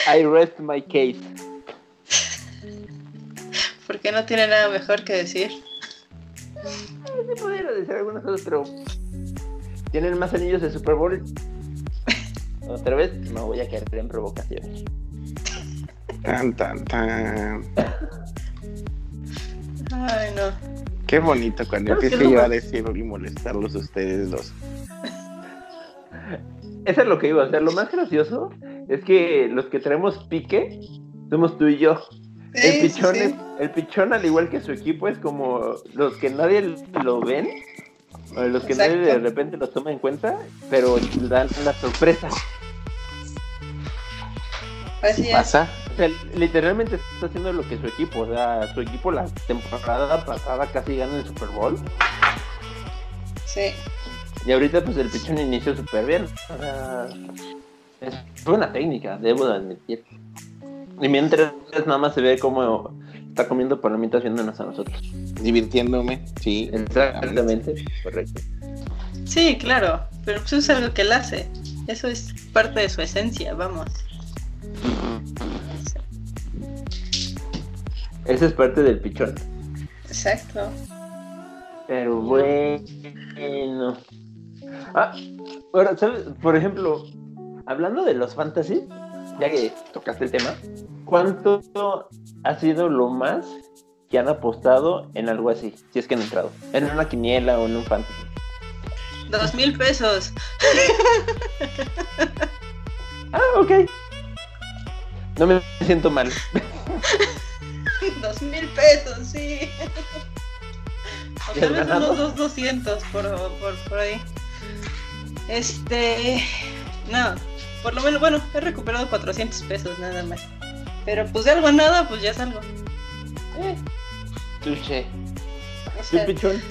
S3: I rest my case.
S2: ¿Por qué no tiene nada mejor que decir?
S3: Sí pudiera decir algunas cosas, pero tienen más anillos de Super Bowl. Otra vez, no voy a caer en provocaciones.
S1: Tan, tan, tan.
S2: Ay, no.
S1: Qué bonito cuando
S3: ¿Sabes qué
S1: empiece yo a decir y molestarlos a ustedes dos.
S3: Eso es lo que iba a hacer. Lo más gracioso es que los que traemos pique somos tú y yo. El
S2: Sí,
S3: pichón,
S2: sí.
S3: es- el pichón, al igual que su equipo, es como los que nadie lo ven, o los que nadie de repente los toma en cuenta, pero dan la sorpresa.
S2: Así es.
S1: ¿Pasa?
S3: O sea, literalmente está haciendo lo que su equipo, o sea, su equipo la temporada pasada casi gana el Super Bowl,
S2: Sí.
S3: y ahorita pues el pichón inició súper bien. O sea, es buena técnica, debo de admitir. Y mientras nada más se ve como está comiendo palomitas viéndonos a nosotros.
S1: Divirtiéndome, sí.
S3: Exactamente, correcto.
S2: Sí, claro. Pero pues es algo que él hace. Eso es parte de su esencia, vamos.
S3: Esa es parte del pichón.
S2: Exacto.
S3: Pero bueno. Ah, ahora, ¿sabes? Por ejemplo, hablando de los fantasy, ya que tocaste el tema, ¿cuánto ha sido lo más que han apostado en algo así? Si es que han entrado. En una quiniela o en un fantasy.
S2: Dos mil pesos.
S3: Ah, ok. No me siento mal.
S2: Dos mil pesos, sí. O
S3: ¿Y
S2: tal vez unos dos doscientos por, por, por ahí. Este. No, por lo menos, bueno, he recuperado 400 pesos nada más. Pero pues de algo a nada, pues ya es algo.
S3: Eh, touché.
S2: O
S3: ¿Tú,
S2: sea,
S3: pichón?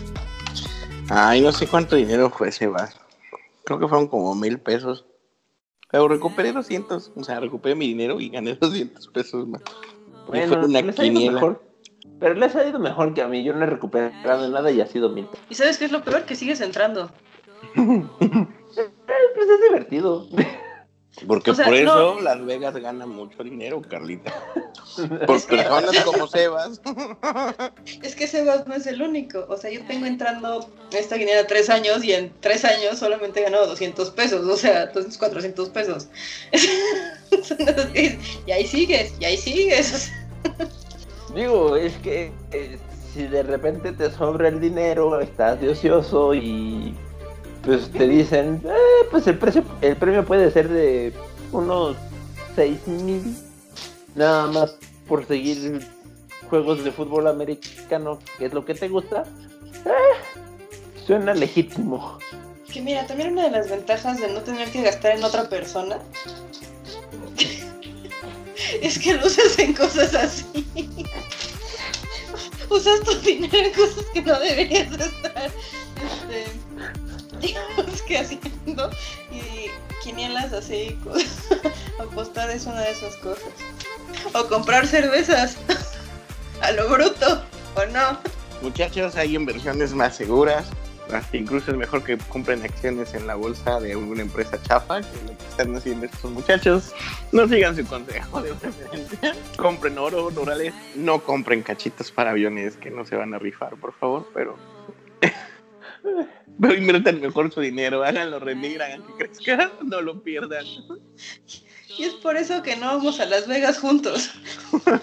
S1: Ay, no sé cuánto dinero fue Sebas. Creo que fueron como mil pesos. Pero recuperé 200. O sea, recuperé mi dinero y gané 200 pesos más. Y fue una
S3: les
S1: quiniela.
S3: mejor. Pero les ha ido mejor que a mí. Yo no he recuperado nada y ha sido mil.
S2: ¿Y sabes qué es lo peor? Que sigues entrando.
S3: Eh, Pues es divertido.
S1: Porque
S2: O sea,
S1: por eso
S2: no.
S1: Las Vegas gana mucho dinero, Carlita. Por personas como Sebas.
S2: Es que Sebas no es el único. O sea, yo tengo entrando esta guinea tres años y en tres años solamente he ganado 200 pesos. O sea, entonces 400 pesos. y ahí sigues, y ahí sigues.
S3: Digo, es que eh, si de repente te sobra el dinero, estás de ocioso y pues te dicen, eh, pues el precio, el premio puede ser de unos 6 mil, nada más por seguir juegos de fútbol americano, que es lo que te gusta, eh, suena legítimo.
S2: Que mira, también una de las ventajas de no tener que gastar en otra persona es que lo usas en cosas así. Usas tu dinero en cosas que no deberías estar, este, digamos que haciendo. Y quinielas así, apostar es una de esas cosas. O comprar cervezas a lo bruto, o no.
S1: Muchachos, hay inversiones más seguras. Incluso es mejor que compren acciones en la bolsa de una empresa chafa, que lo que están haciendo estos muchachos. No sigan su consejo de preferencia. Compren oro, dorales. No compren cachitos para aviones que no se van a rifar, por favor, pero. pero inviertan mejor su dinero, háganlo rendir, hagan que crezca, no lo pierdan.
S2: Y es por eso que no vamos a Las Vegas juntos.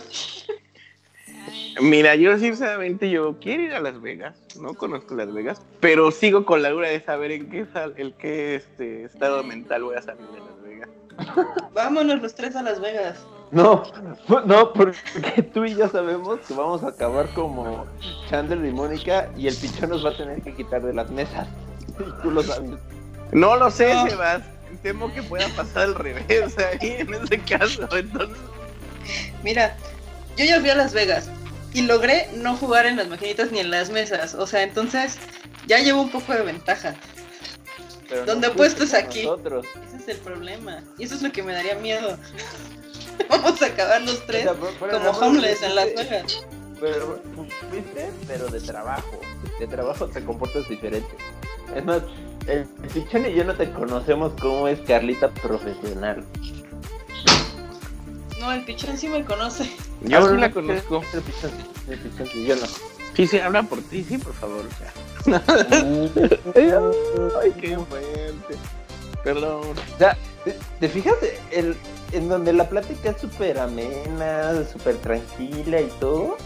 S1: Mira, yo sinceramente yo quiero ir a Las Vegas, no conozco Las Vegas, pero sigo con la duda de saber en qué el qué este estado mental voy a salir de Las Vegas.
S2: Vámonos los tres a Las Vegas.
S3: No, no, porque tú y yo sabemos que vamos a acabar como Chandler y Mónica y el pichón nos va a tener que quitar de las mesas. Y tú lo sabes.
S1: No lo sé,
S2: No.
S1: Sebas. Temo que pueda pasar al revés ahí en ese caso. Entonces,
S2: Mira, yo ya fui a Las Vegas y logré no jugar en las maquinitas ni en las mesas. O sea, entonces ya llevo un poco de ventaja.
S3: Pero
S2: ¿Dónde
S3: con
S2: aquí?
S3: Nosotros.
S2: Ese es el problema. Y eso es lo que me daría miedo. Vamos a acabar los tres
S3: O sea, por- por
S2: como homeless en Las Vegas.
S3: Pero fuiste, pero de trabajo. De trabajo te comportas diferente. Es más, el pichón y yo no te conocemos como es Carlita profesional.
S2: No, el pichón sí me conoce.
S1: yo
S3: Ahora
S1: sí la
S3: no,
S1: conozco.
S3: El pichón, el pichón yo no.
S1: Sí, sí, habla por ti, sí, por favor. Ay, qué fuerte. Perdón.
S3: O sea, ¿te, te fijas el, en donde la plática es súper amena, súper tranquila y todo?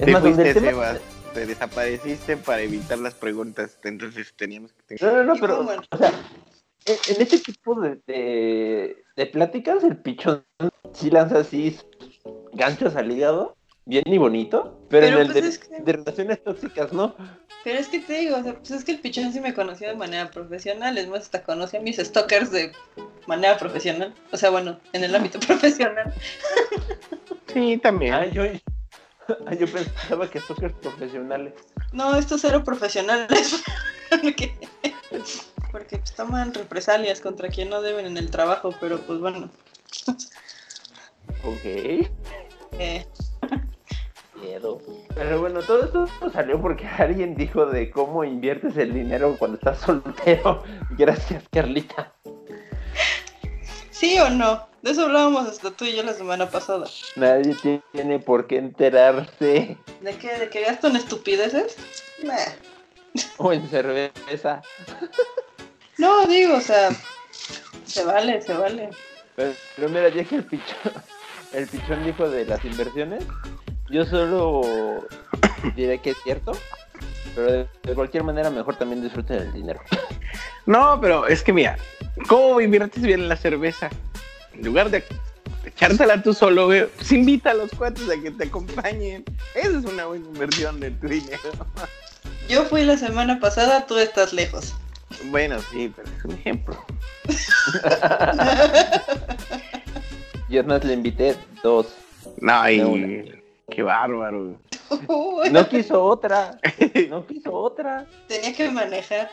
S3: Es
S1: Te
S3: más, donde
S1: fuiste,
S3: el tema...
S1: Sebas. Te desapareciste para evitar las preguntas. Entonces teníamos que...
S3: No, no, no,
S2: ¿Y
S3: pero, o sea, en, en este tipo de, de, de pláticas, el pichón sí lanza así ganchos al hígado, bien y bonito, pero,
S2: Pero,
S3: en el
S2: pues,
S3: de,
S2: es que-
S3: de relaciones tóxicas, ¿no?
S2: Pero es que te digo, o sea, pues es que el pichón sí me conoció de manera profesional. Es más, hasta conocí a mis stalkers de manera profesional. O sea, bueno, en el ámbito profesional.
S1: Sí, también.
S3: Ah, yo, ah, yo pensaba que stalkers profesionales.
S2: No, estos cero profesionales. porque, porque pues, toman represalias contra quien no deben en el trabajo, pero pues bueno.
S3: Ok.
S2: eh,
S3: Miedo. Pero bueno, todo esto salió porque alguien dijo de cómo inviertes el dinero cuando estás soltero. Gracias, Carlita.
S2: ¿Sí o no? De eso hablábamos hasta tú y yo la semana pasada.
S3: Nadie tiene por qué enterarse.
S2: ¿De qué? ¿De que gasto en estupideces? Nah.
S3: O en cerveza.
S2: No, digo, o sea, se vale, se vale.
S3: Pero, pero mira, ya que el pichón, el pichón dijo de las inversiones, yo solo diré que es cierto. Pero de, de cualquier manera, mejor también disfruten el dinero.
S1: No, pero es que mira, ¿cómo inviertes bien en la cerveza? En lugar de echártela tú solo, güey, pues invita a los cuates a que te acompañen. Esa es una buena inversión de tu dinero.
S2: Yo fui la semana pasada, tú estás lejos.
S1: Bueno, sí, pero es un ejemplo.
S3: Y es más, le invité dos.
S1: No, y. qué bárbaro.
S2: Uy,
S3: No quiso otra. No quiso otra.
S2: Tenía que manejar.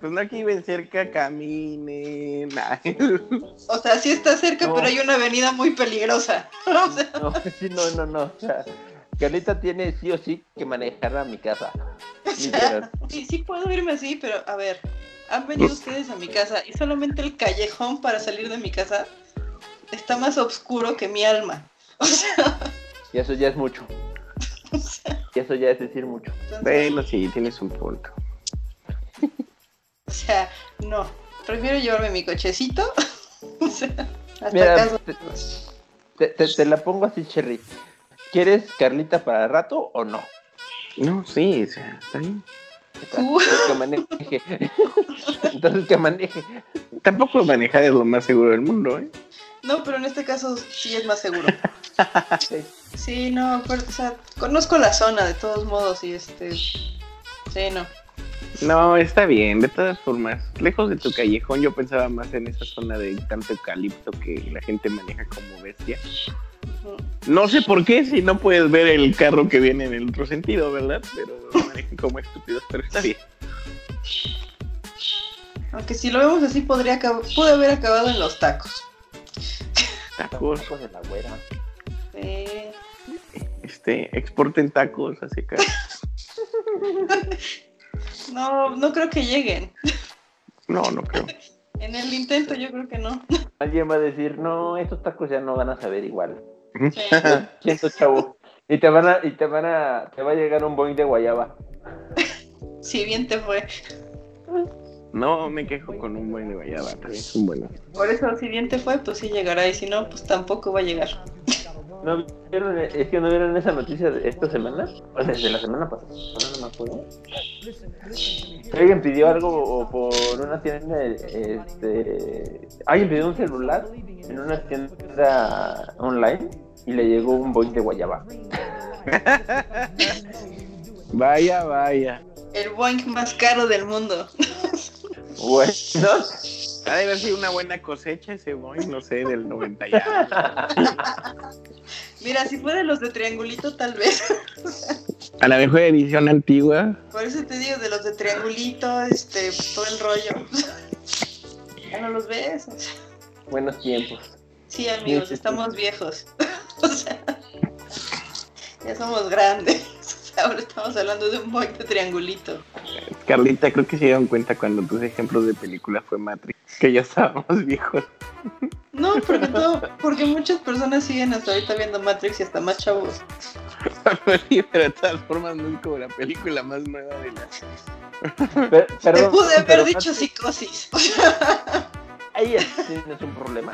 S1: Pues no aquí ven cerca, caminen.
S2: O sea, sí está cerca,
S3: No.
S2: pero hay una avenida muy peligrosa. O sea,
S3: No, sí, no, no, no. O sea, Carlita tiene sí o sí que manejar a mi casa.
S2: O sea, sí, sí puedo irme así, pero a ver, han venido ustedes a mi casa y solamente el callejón para salir de mi casa está más oscuro que mi alma. O sea,
S3: Y eso ya es mucho. Y eso ya es decir mucho.
S2: entonces,
S1: Bueno, sí, tienes un punto.
S2: o sea, no. Prefiero llevarme mi cochecito. O sea, hasta
S3: Mira,
S2: casa.
S3: te- Te, te- te la pongo así, Cherry. ¿Quieres Carlita para rato o no?
S1: No, sí, o sea, está bien.
S3: Está,
S2: Uh.
S3: Que maneje. Entonces que maneje.
S1: Tampoco manejar es lo más seguro del mundo, ¿eh?
S2: No, pero en este caso sí es más seguro.
S3: Sí.
S2: Sí, no, pero, o sea, conozco la zona de todos modos y este. Sí, no.
S1: No, está bien, de todas formas. Lejos de tu callejón, yo pensaba más en esa zona de tanto eucalipto que la gente maneja como bestia. No sé por qué, si no puedes ver el carro que viene en el otro sentido, ¿verdad? Pero manejan como estúpidos, pero está bien.
S2: Aunque si lo vemos así, podría haber acabado en los tacos.
S1: Tacos,
S3: Tacos de la güera.
S2: Eh,
S1: este, exporten tacos hacia acá.
S2: no, no creo que lleguen.
S1: No, no creo.
S2: En el intento yo creo que no.
S3: Alguien va a decir, no, estos tacos ya no van a saber igual.
S2: Sí.
S3: Siento, chavo. Y te van a, y te van a, te va a llegar un boing de guayaba.
S2: Si bien te fue.
S1: No me quejo con un buen de guayaba, también es un bueno.
S2: Por eso, si bien te fue, pues sí llegará. Y si no, pues tampoco va a llegar.
S3: ¿No vieron, es que no vieron esa noticia de esta semana? O sea, de la semana pasada, no me acuerdo. Alguien pidió algo por una tienda, este... Alguien pidió un celular en una tienda online y le llegó un boing de guayaba.
S1: Vaya, vaya.
S2: El Boeing más caro del mundo.
S3: Bueno,
S1: Ha de haber sido una buena cosecha ese Boeing, no sé, del 90 ya.
S2: Mira, si fue de los de triangulito, tal vez.
S1: A la mejor edición antigua.
S2: Por eso te digo, de los de triangulito, este, todo el rollo. Ya no los ves. o sea.
S3: buenos tiempos.
S2: Sí, amigos, estamos viejos. O sea, ya somos grandes. Ahora estamos hablando de un Boeing de triangulito.
S1: Carlita, creo que se dieron cuenta cuando tus ejemplos de película fue Matrix, que ya estábamos viejos.
S2: No, porque todo, porque muchas personas siguen hasta ahorita viendo Matrix y hasta más chavos.
S1: Pero de todas formas no es como la película más nueva de la...
S3: Per-
S2: Te pude haber
S3: pero
S2: dicho
S3: Matrix-
S2: psicosis.
S3: Ahí tienes un problema.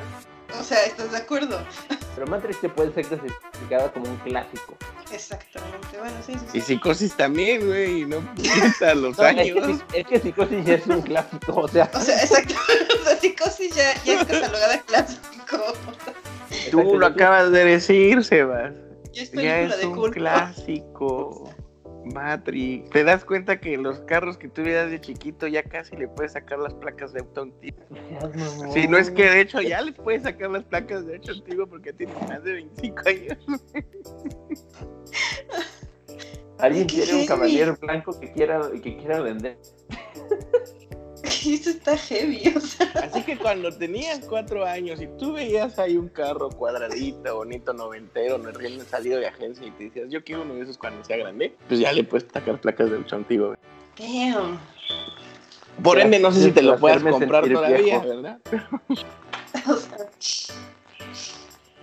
S2: O sea, ¿estás de acuerdo?
S3: Pero Matrix te puede ser clasificada como un clásico.
S2: Exactamente. Bueno, sí, sí,
S1: Y psicosis también, güey, y no piensa los
S3: No, es,
S1: años.
S3: que, es que Psicosis ya es un clásico, o sea.
S2: O sea, exactamente. O sea, psicosis ya, ya es catalogada clásico.
S1: Tú lo acabas de decir, Sebas.
S2: Ya es
S1: Ya
S2: película
S1: es
S2: de
S1: un
S2: culto.
S1: clásico. Matrix. ¿Te das cuenta que los carros que tú veías de chiquito ya casi le puedes sacar las placas de auto antiguo? Si no es que de hecho ya le puedes sacar las placas de auto antiguo porque tiene más de 25 años.
S3: Alguien
S2: Qué
S3: tiene un caballero blanco que quiera, que quiera vender.
S2: Esto está heavy, o sea.
S1: Así que cuando tenías cuatro años y tú veías ahí un carro cuadradito, bonito, noventero, no recién salido de agencia y te decías, yo quiero uno de esos cuando sea grande, pues ya le puedes sacar placas de auto antiguo. güey.
S2: Damn.
S1: Por ende, no sé si te lo puedas comprar todavía,
S3: viejo.
S1: ¿verdad?
S2: O sea.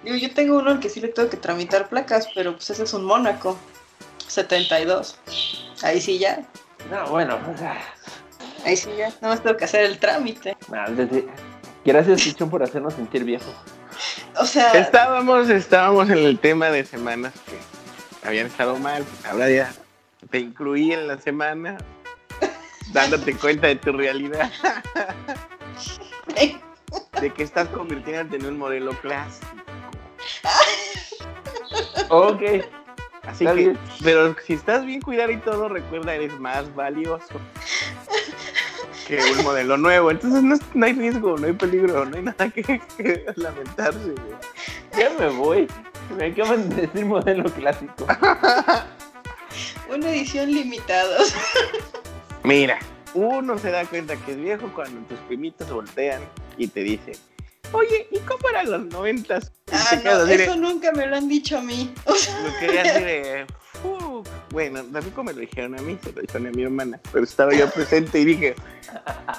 S2: Digo, yo tengo uno al que sí le tengo que tramitar placas, pero pues ese es un Mónaco. 72. Ahí sí ya.
S3: No, bueno, o sea,
S2: Ahí sí ya. Nada más tengo que hacer el trámite.
S3: no, desde- Gracias, Chichón, por hacernos sentir viejos.
S2: O sea.
S1: Estábamos, estábamos en el tema de semanas que habían estado mal. Ahora ya te incluí en la semana, dándote cuenta de tu realidad, de que estás convirtiéndote en un modelo clásico.
S3: Ok,
S1: Así que,
S3: bien.
S1: pero si estás bien cuidado y todo, recuerda, eres más valioso que un modelo nuevo. Entonces no, no hay riesgo, no hay peligro, no hay nada que, que lamentarse. güey.
S3: ya me voy. Me acaban de decir modelo clásico.
S2: Una edición limitada.
S1: Mira, uno se da cuenta que es viejo cuando tus primitos voltean y te dicen, oye, ¿y cómo eran los noventas?
S2: Ah, no, eso nunca me lo han dicho a mí.
S1: Lo quería así de. bueno, tampoco me lo dijeron a mí, se lo dijeron a mi hermana. Pero estaba yo presente y dije,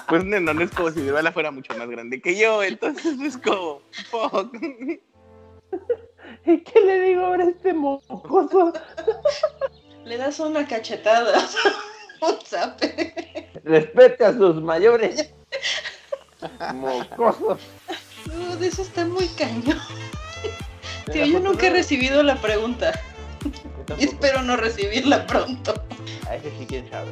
S1: pues no, no es como si mi hermana fuera mucho más grande que yo, entonces es como, fuck.
S3: ¿Y qué le digo ahora a este mocoso?
S2: Le das una cachetada. Un zape.
S3: Respete a sus mayores. Mocoso.
S2: No, de eso está muy cañón. Tío, yo nunca he recibido la pregunta. Y espero no recibirla pronto.
S3: A ese sí, quién sabe.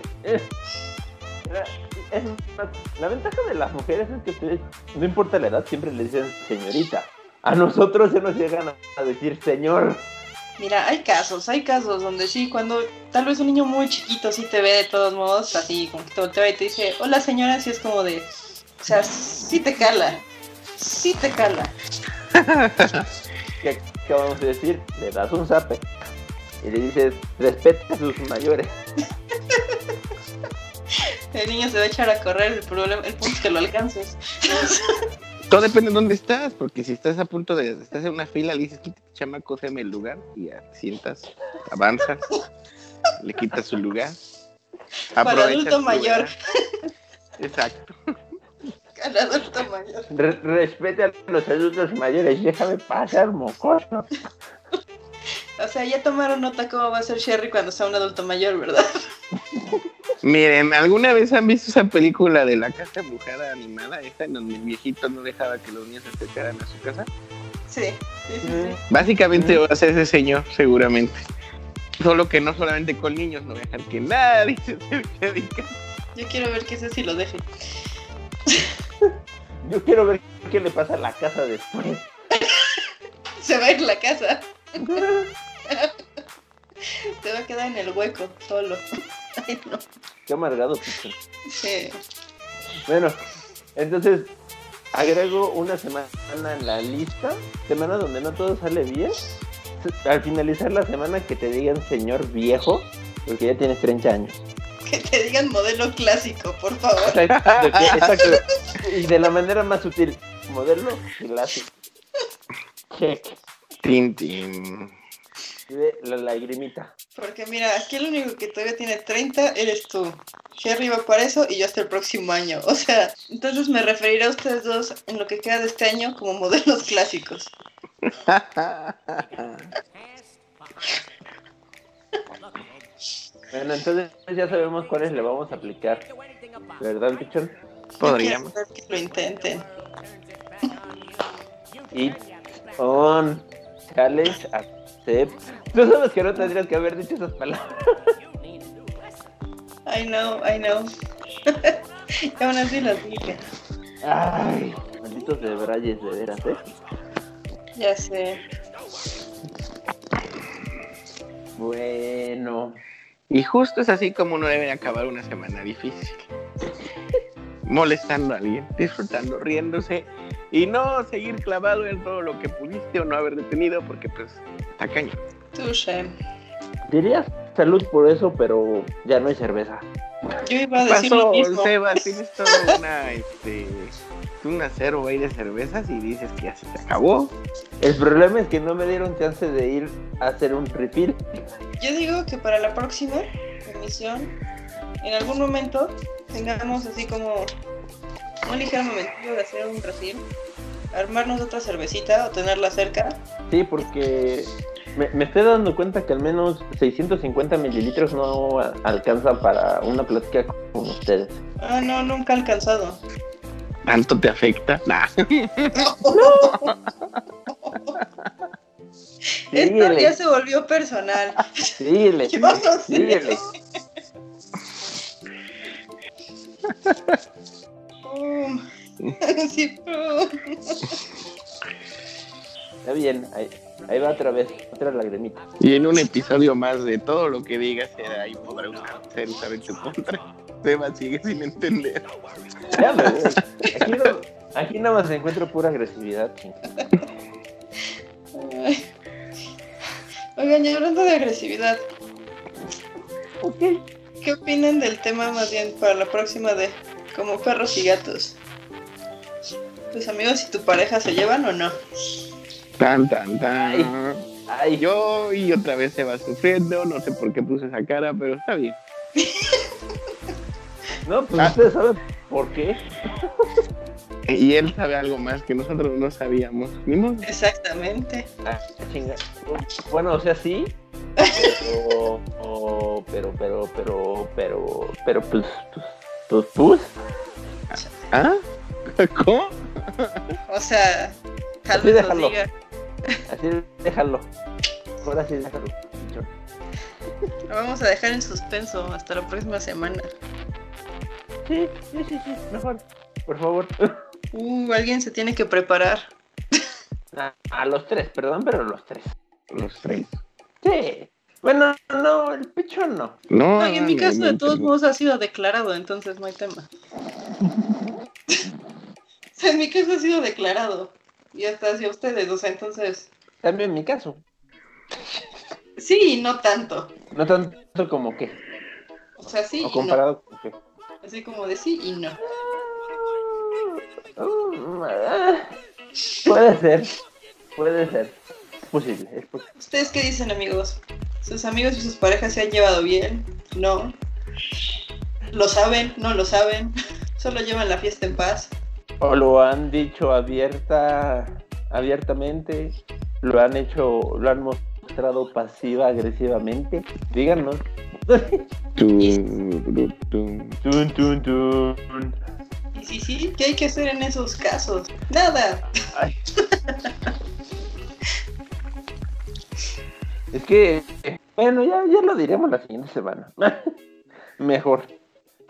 S3: la ventaja de las mujeres es que ustedes, no importa la edad, siempre le dicen señorita. A nosotros se nos llegan a decir señor.
S2: Mira, hay casos, hay casos donde sí, cuando tal vez un niño muy chiquito sí te ve de todos modos, así como que te ve y te dice, hola señora, así es como de, o sea, sí te cala, sí te cala.
S3: ¿Qué, vamos a decir? Le das un zape y le dices, respete a sus mayores.
S2: el niño se va a echar a correr, el problema, el punto es que lo alcances.
S1: Todo depende de dónde estás, porque si estás a punto de, estás en una fila, le dices, quítate, chamaco, déjame el lugar, y ya sientas, avanzas, le quitas su lugar.
S2: Para adulto mayor.
S1: Exacto.
S2: Para adulto mayor.
S3: respete a los adultos mayores, déjame pasar, mocoso.
S2: O sea, ya tomaron nota cómo va a ser Sherry cuando sea un adulto mayor, ¿verdad?
S1: Miren, ¿alguna vez han visto esa película de la casa embrujada animada? Esa en donde el viejito no dejaba que los niños se acercaran a su casa.
S2: Sí, sí, sí.
S1: Básicamente va a ser ese señor, seguramente. Solo que no solamente con niños, no dejar que nadie se acerque
S2: a Yo quiero ver qué sé si lo deje.
S3: Yo quiero ver qué le pasa a la casa después.
S2: se va a ir la casa. se va a quedar en el hueco, solo. Ay, no.
S3: Qué amargado, Sí. Bueno, entonces agrego una semana en la lista, semana donde no todo sale bien. Al finalizar la semana que te digan señor viejo, porque ya tienes 30 años.
S2: Que te digan modelo clásico, por favor.
S3: Exacto. Y de la manera más sutil, modelo clásico.
S1: Check. Tintin
S3: la lagrimita.
S2: Porque mira, aquí el único que todavía tiene 30 eres tú. Jerry va para eso y yo hasta el próximo año. O sea, entonces me referiré a ustedes dos en lo que queda de este año como modelos clásicos.
S3: bueno, entonces ya sabemos cuáles le vamos a aplicar. ¿Verdad, Pichón?
S1: Podríamos.
S2: Que lo intenten.
S3: Y on challenge Tú sabes que no tendrías que haber dicho esas palabras.
S2: I know, I know. y aún así las dije.
S3: Ay, malditos de Brayes, de veras, ¿eh?
S2: Ya sé.
S3: Bueno.
S1: Y justo es así como uno debe acabar una semana difícil. Molestando a alguien, disfrutando, riéndose y no seguir clavado en todo lo que pudiste o no haber detenido porque pues está caño.
S2: Touché.
S3: Dirías salud por eso, pero ya no hay cerveza.
S2: Yo iba a decir lo mismo.
S1: Seba, tienes toda una, este, un acero ahí de cervezas y dices que ya se te acabó.
S3: El problema es que no me dieron chance de ir a hacer un refill.
S2: Yo digo que para la próxima emisión, en algún momento, tengamos así como un ligero momentito de hacer un refill, armarnos otra cervecita o tenerla cerca.
S3: Sí, porque me, estoy dando cuenta que al menos 650 mililitros no alcanza para una plática con ustedes.
S2: Ah, no, nunca ha alcanzado.
S1: ¿Tanto te afecta? Nah.
S2: Esto ya se volvió personal.
S3: Síguele, síguele. Está bien, ahí, ahí, va otra vez, otra lagrimita.
S1: Y en un episodio más de todo lo que digas, ahí podrá ser usar en tu contra. Seba sigue sin entender.
S3: Ya me Aquí, no, aquí nada más encuentro pura agresividad.
S2: Oigan, hablando de agresividad.
S3: Ok.
S2: ¿Qué opinan del tema más bien para la próxima de como perros y gatos? ¿Tus amigos y tu pareja se llevan o no?
S1: Tan, tan, tan.
S3: Ay. Ay,
S1: Yo y otra vez se va sufriendo, no sé por qué puse esa cara, pero está bien.
S3: no, pues
S1: Ah.
S3: ustedes saben por qué.
S1: Y él sabe algo más que nosotros no sabíamos. Ni modo.
S2: Exactamente.
S3: Ah. Bueno, o sea, sí. Pero, o- pero, pero, pero, pero, pero, pues, pues, pues, pues.
S1: ¿Ah? ¿Cómo?
S2: O sea, tal vez
S3: déjalo.
S2: diga.
S3: Así déjalo. Ahora sí déjalo.
S2: Lo vamos a dejar en suspenso hasta la próxima semana.
S3: Sí, sí, sí, sí, mejor. Por favor.
S2: Uh, alguien se tiene que preparar.
S3: A, a los tres, perdón, pero los tres.
S1: Los tres.
S3: Sí. Bueno, no, el pichón no.
S1: No,
S2: No, y en mi
S1: no,
S2: caso,
S1: no,
S2: de todos
S1: no.
S2: modos, ha sido declarado, entonces no hay tema. O sea, en mi caso ha sido declarado. Y hasta hacia ustedes, o sea, entonces.
S3: También mi caso.
S2: Sí y no tanto.
S3: No tanto como que.
S2: O sea, sí
S3: O
S2: y no.
S3: comparado con que.
S2: Así como de sí y no.
S3: Ah, Puede ser. Puede ser. Es posible. Es posible.
S2: ¿Ustedes qué dicen, amigos? ¿Sus amigos y sus parejas se han llevado bien? ¿No? ¿Lo saben? ¿No lo saben? ¿Solo llevan la fiesta en paz?
S3: O lo han dicho abierta, abiertamente. Lo han hecho, lo han mostrado pasiva agresivamente. Díganos.
S1: Tu, tu, tu.
S3: Tun, tun, tun.
S2: Y sí, sí, ¿qué hay que hacer en esos casos? Nada.
S3: Ay. Es que, bueno, ya, ya lo diremos la siguiente semana. Mejor.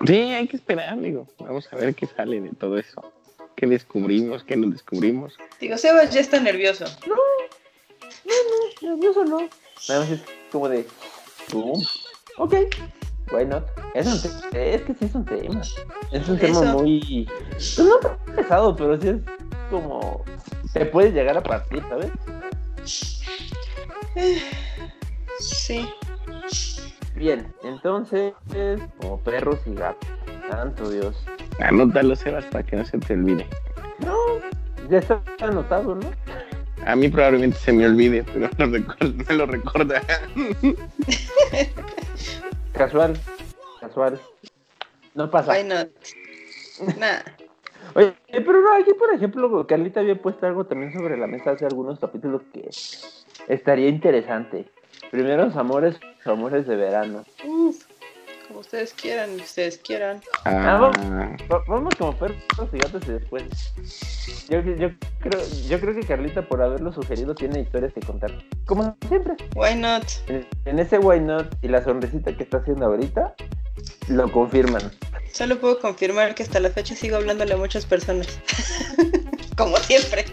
S1: Sí, hay que esperar, amigo. Vamos a ver qué sale de todo eso. ¿Qué descubrimos? ¿Qué no descubrimos?
S2: Digo, Sebas ya está nervioso.
S3: Nervioso no. Nada más es como de. Boom. Ok. Why not? Es, un es que sí es un tema. Es un tema
S2: eso.
S3: muy. Pues no pesado, pero sí es como. Te puedes llegar a partir, ¿sabes?
S2: Sí.
S3: Bien, entonces, como perros y gatos. Santo Dios.
S1: Anótalo, Sebas, para que no se te olvide.
S3: No, ya está anotado, ¿no?
S1: A mí probablemente se me olvide, pero lo recuerdo- me lo recorda.
S3: Casual, casual. No pasa.
S2: Why not? Nada.
S3: Oye, pero no, aquí por ejemplo, Carlita había puesto algo también sobre la mesa hace algunos capítulos que estaría interesante. Primeros amores, amores de verano.
S2: Uf, ustedes quieran, ustedes quieran.
S1: Ah,
S3: Va- vamos como perros y gatos y después. Yo, yo, creo, yo creo que Carlita, por haberlo sugerido, tiene historias que contar. Como siempre.
S2: Why not?
S3: En, en ese why not y la sonrisita que está haciendo ahorita, lo confirman.
S2: Solo puedo confirmar que hasta la fecha sigo hablándole a muchas personas. como siempre.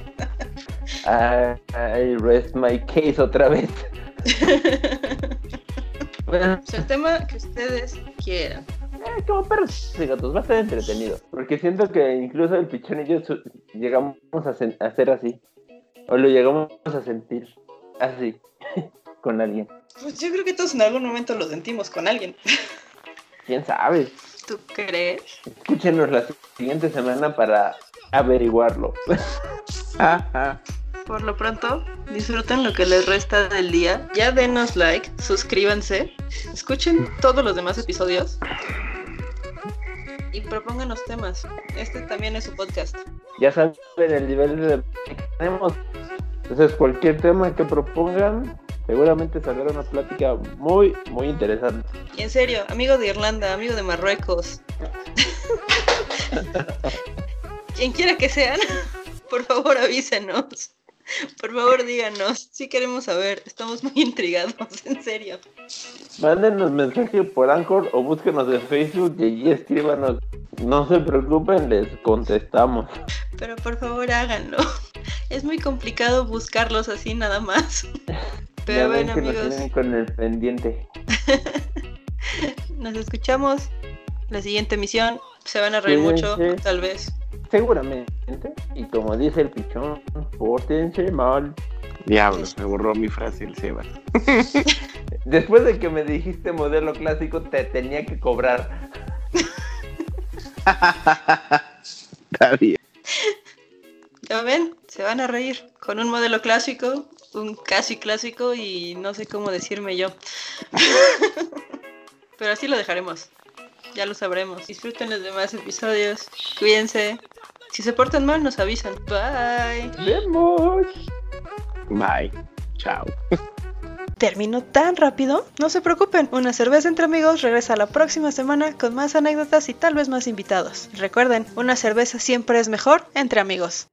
S3: I rest my case otra vez. Bueno,
S2: Pues el tema que ustedes quieran.
S3: eh, como perros y gatos, va a ser entretenido. Porque siento que incluso el pichón y yo llegamos a, a ser así. O lo llegamos a sentir así. con alguien.
S2: Pues yo creo que todos en algún momento lo sentimos con alguien.
S3: ¿Quién sabe?
S2: ¿Tú crees?
S3: Escúchenos la siguiente semana para averiguarlo.
S1: ajá.
S2: Por lo pronto, disfruten lo que les resta del día. Ya denos like, suscríbanse, escuchen todos los demás episodios y propónganos temas. Este también es su podcast.
S3: Ya saben el nivel de que tenemos. Entonces, cualquier tema que propongan, seguramente saldrá una plática muy, muy interesante.
S2: Y en serio, amigo de Irlanda, amigo de Marruecos. Quien quiera que sean, por favor avísenos. Por favor díganos. Si queremos saber, estamos muy intrigados, en serio.
S3: Mándenos mensaje por Anchor o búsquenos en Facebook y allí escríbanos. No se preocupen, les contestamos.
S2: Pero por favor háganlo. Es muy complicado buscarlos así nada más.
S3: Ya
S2: Pero
S3: ven
S2: bueno
S3: nos
S2: amigos,
S3: con el pendiente.
S2: nos escuchamos. La siguiente emisión se van a reír mucho, tal vez.
S3: Seguramente. Y como dice el pichón, pórtense mal.
S1: Diablos, me borró mi frase el Sebas.
S3: Después de que me dijiste modelo clásico, te tenía que cobrar.
S1: Está bien.
S2: Ya ven, se van a reír con un modelo clásico, un casi clásico y no sé cómo decirme yo. Pero así lo dejaremos. Ya lo sabremos. Disfruten los demás episodios. Cuídense. Si se portan mal, nos avisan. Bye.
S3: Vemos.
S1: Bye. Chao.
S2: ¿Terminó tan rápido? No se preocupen, una cerveza entre amigos regresa la próxima semana con más anécdotas y tal vez más invitados. Recuerden, una cerveza siempre es mejor entre amigos.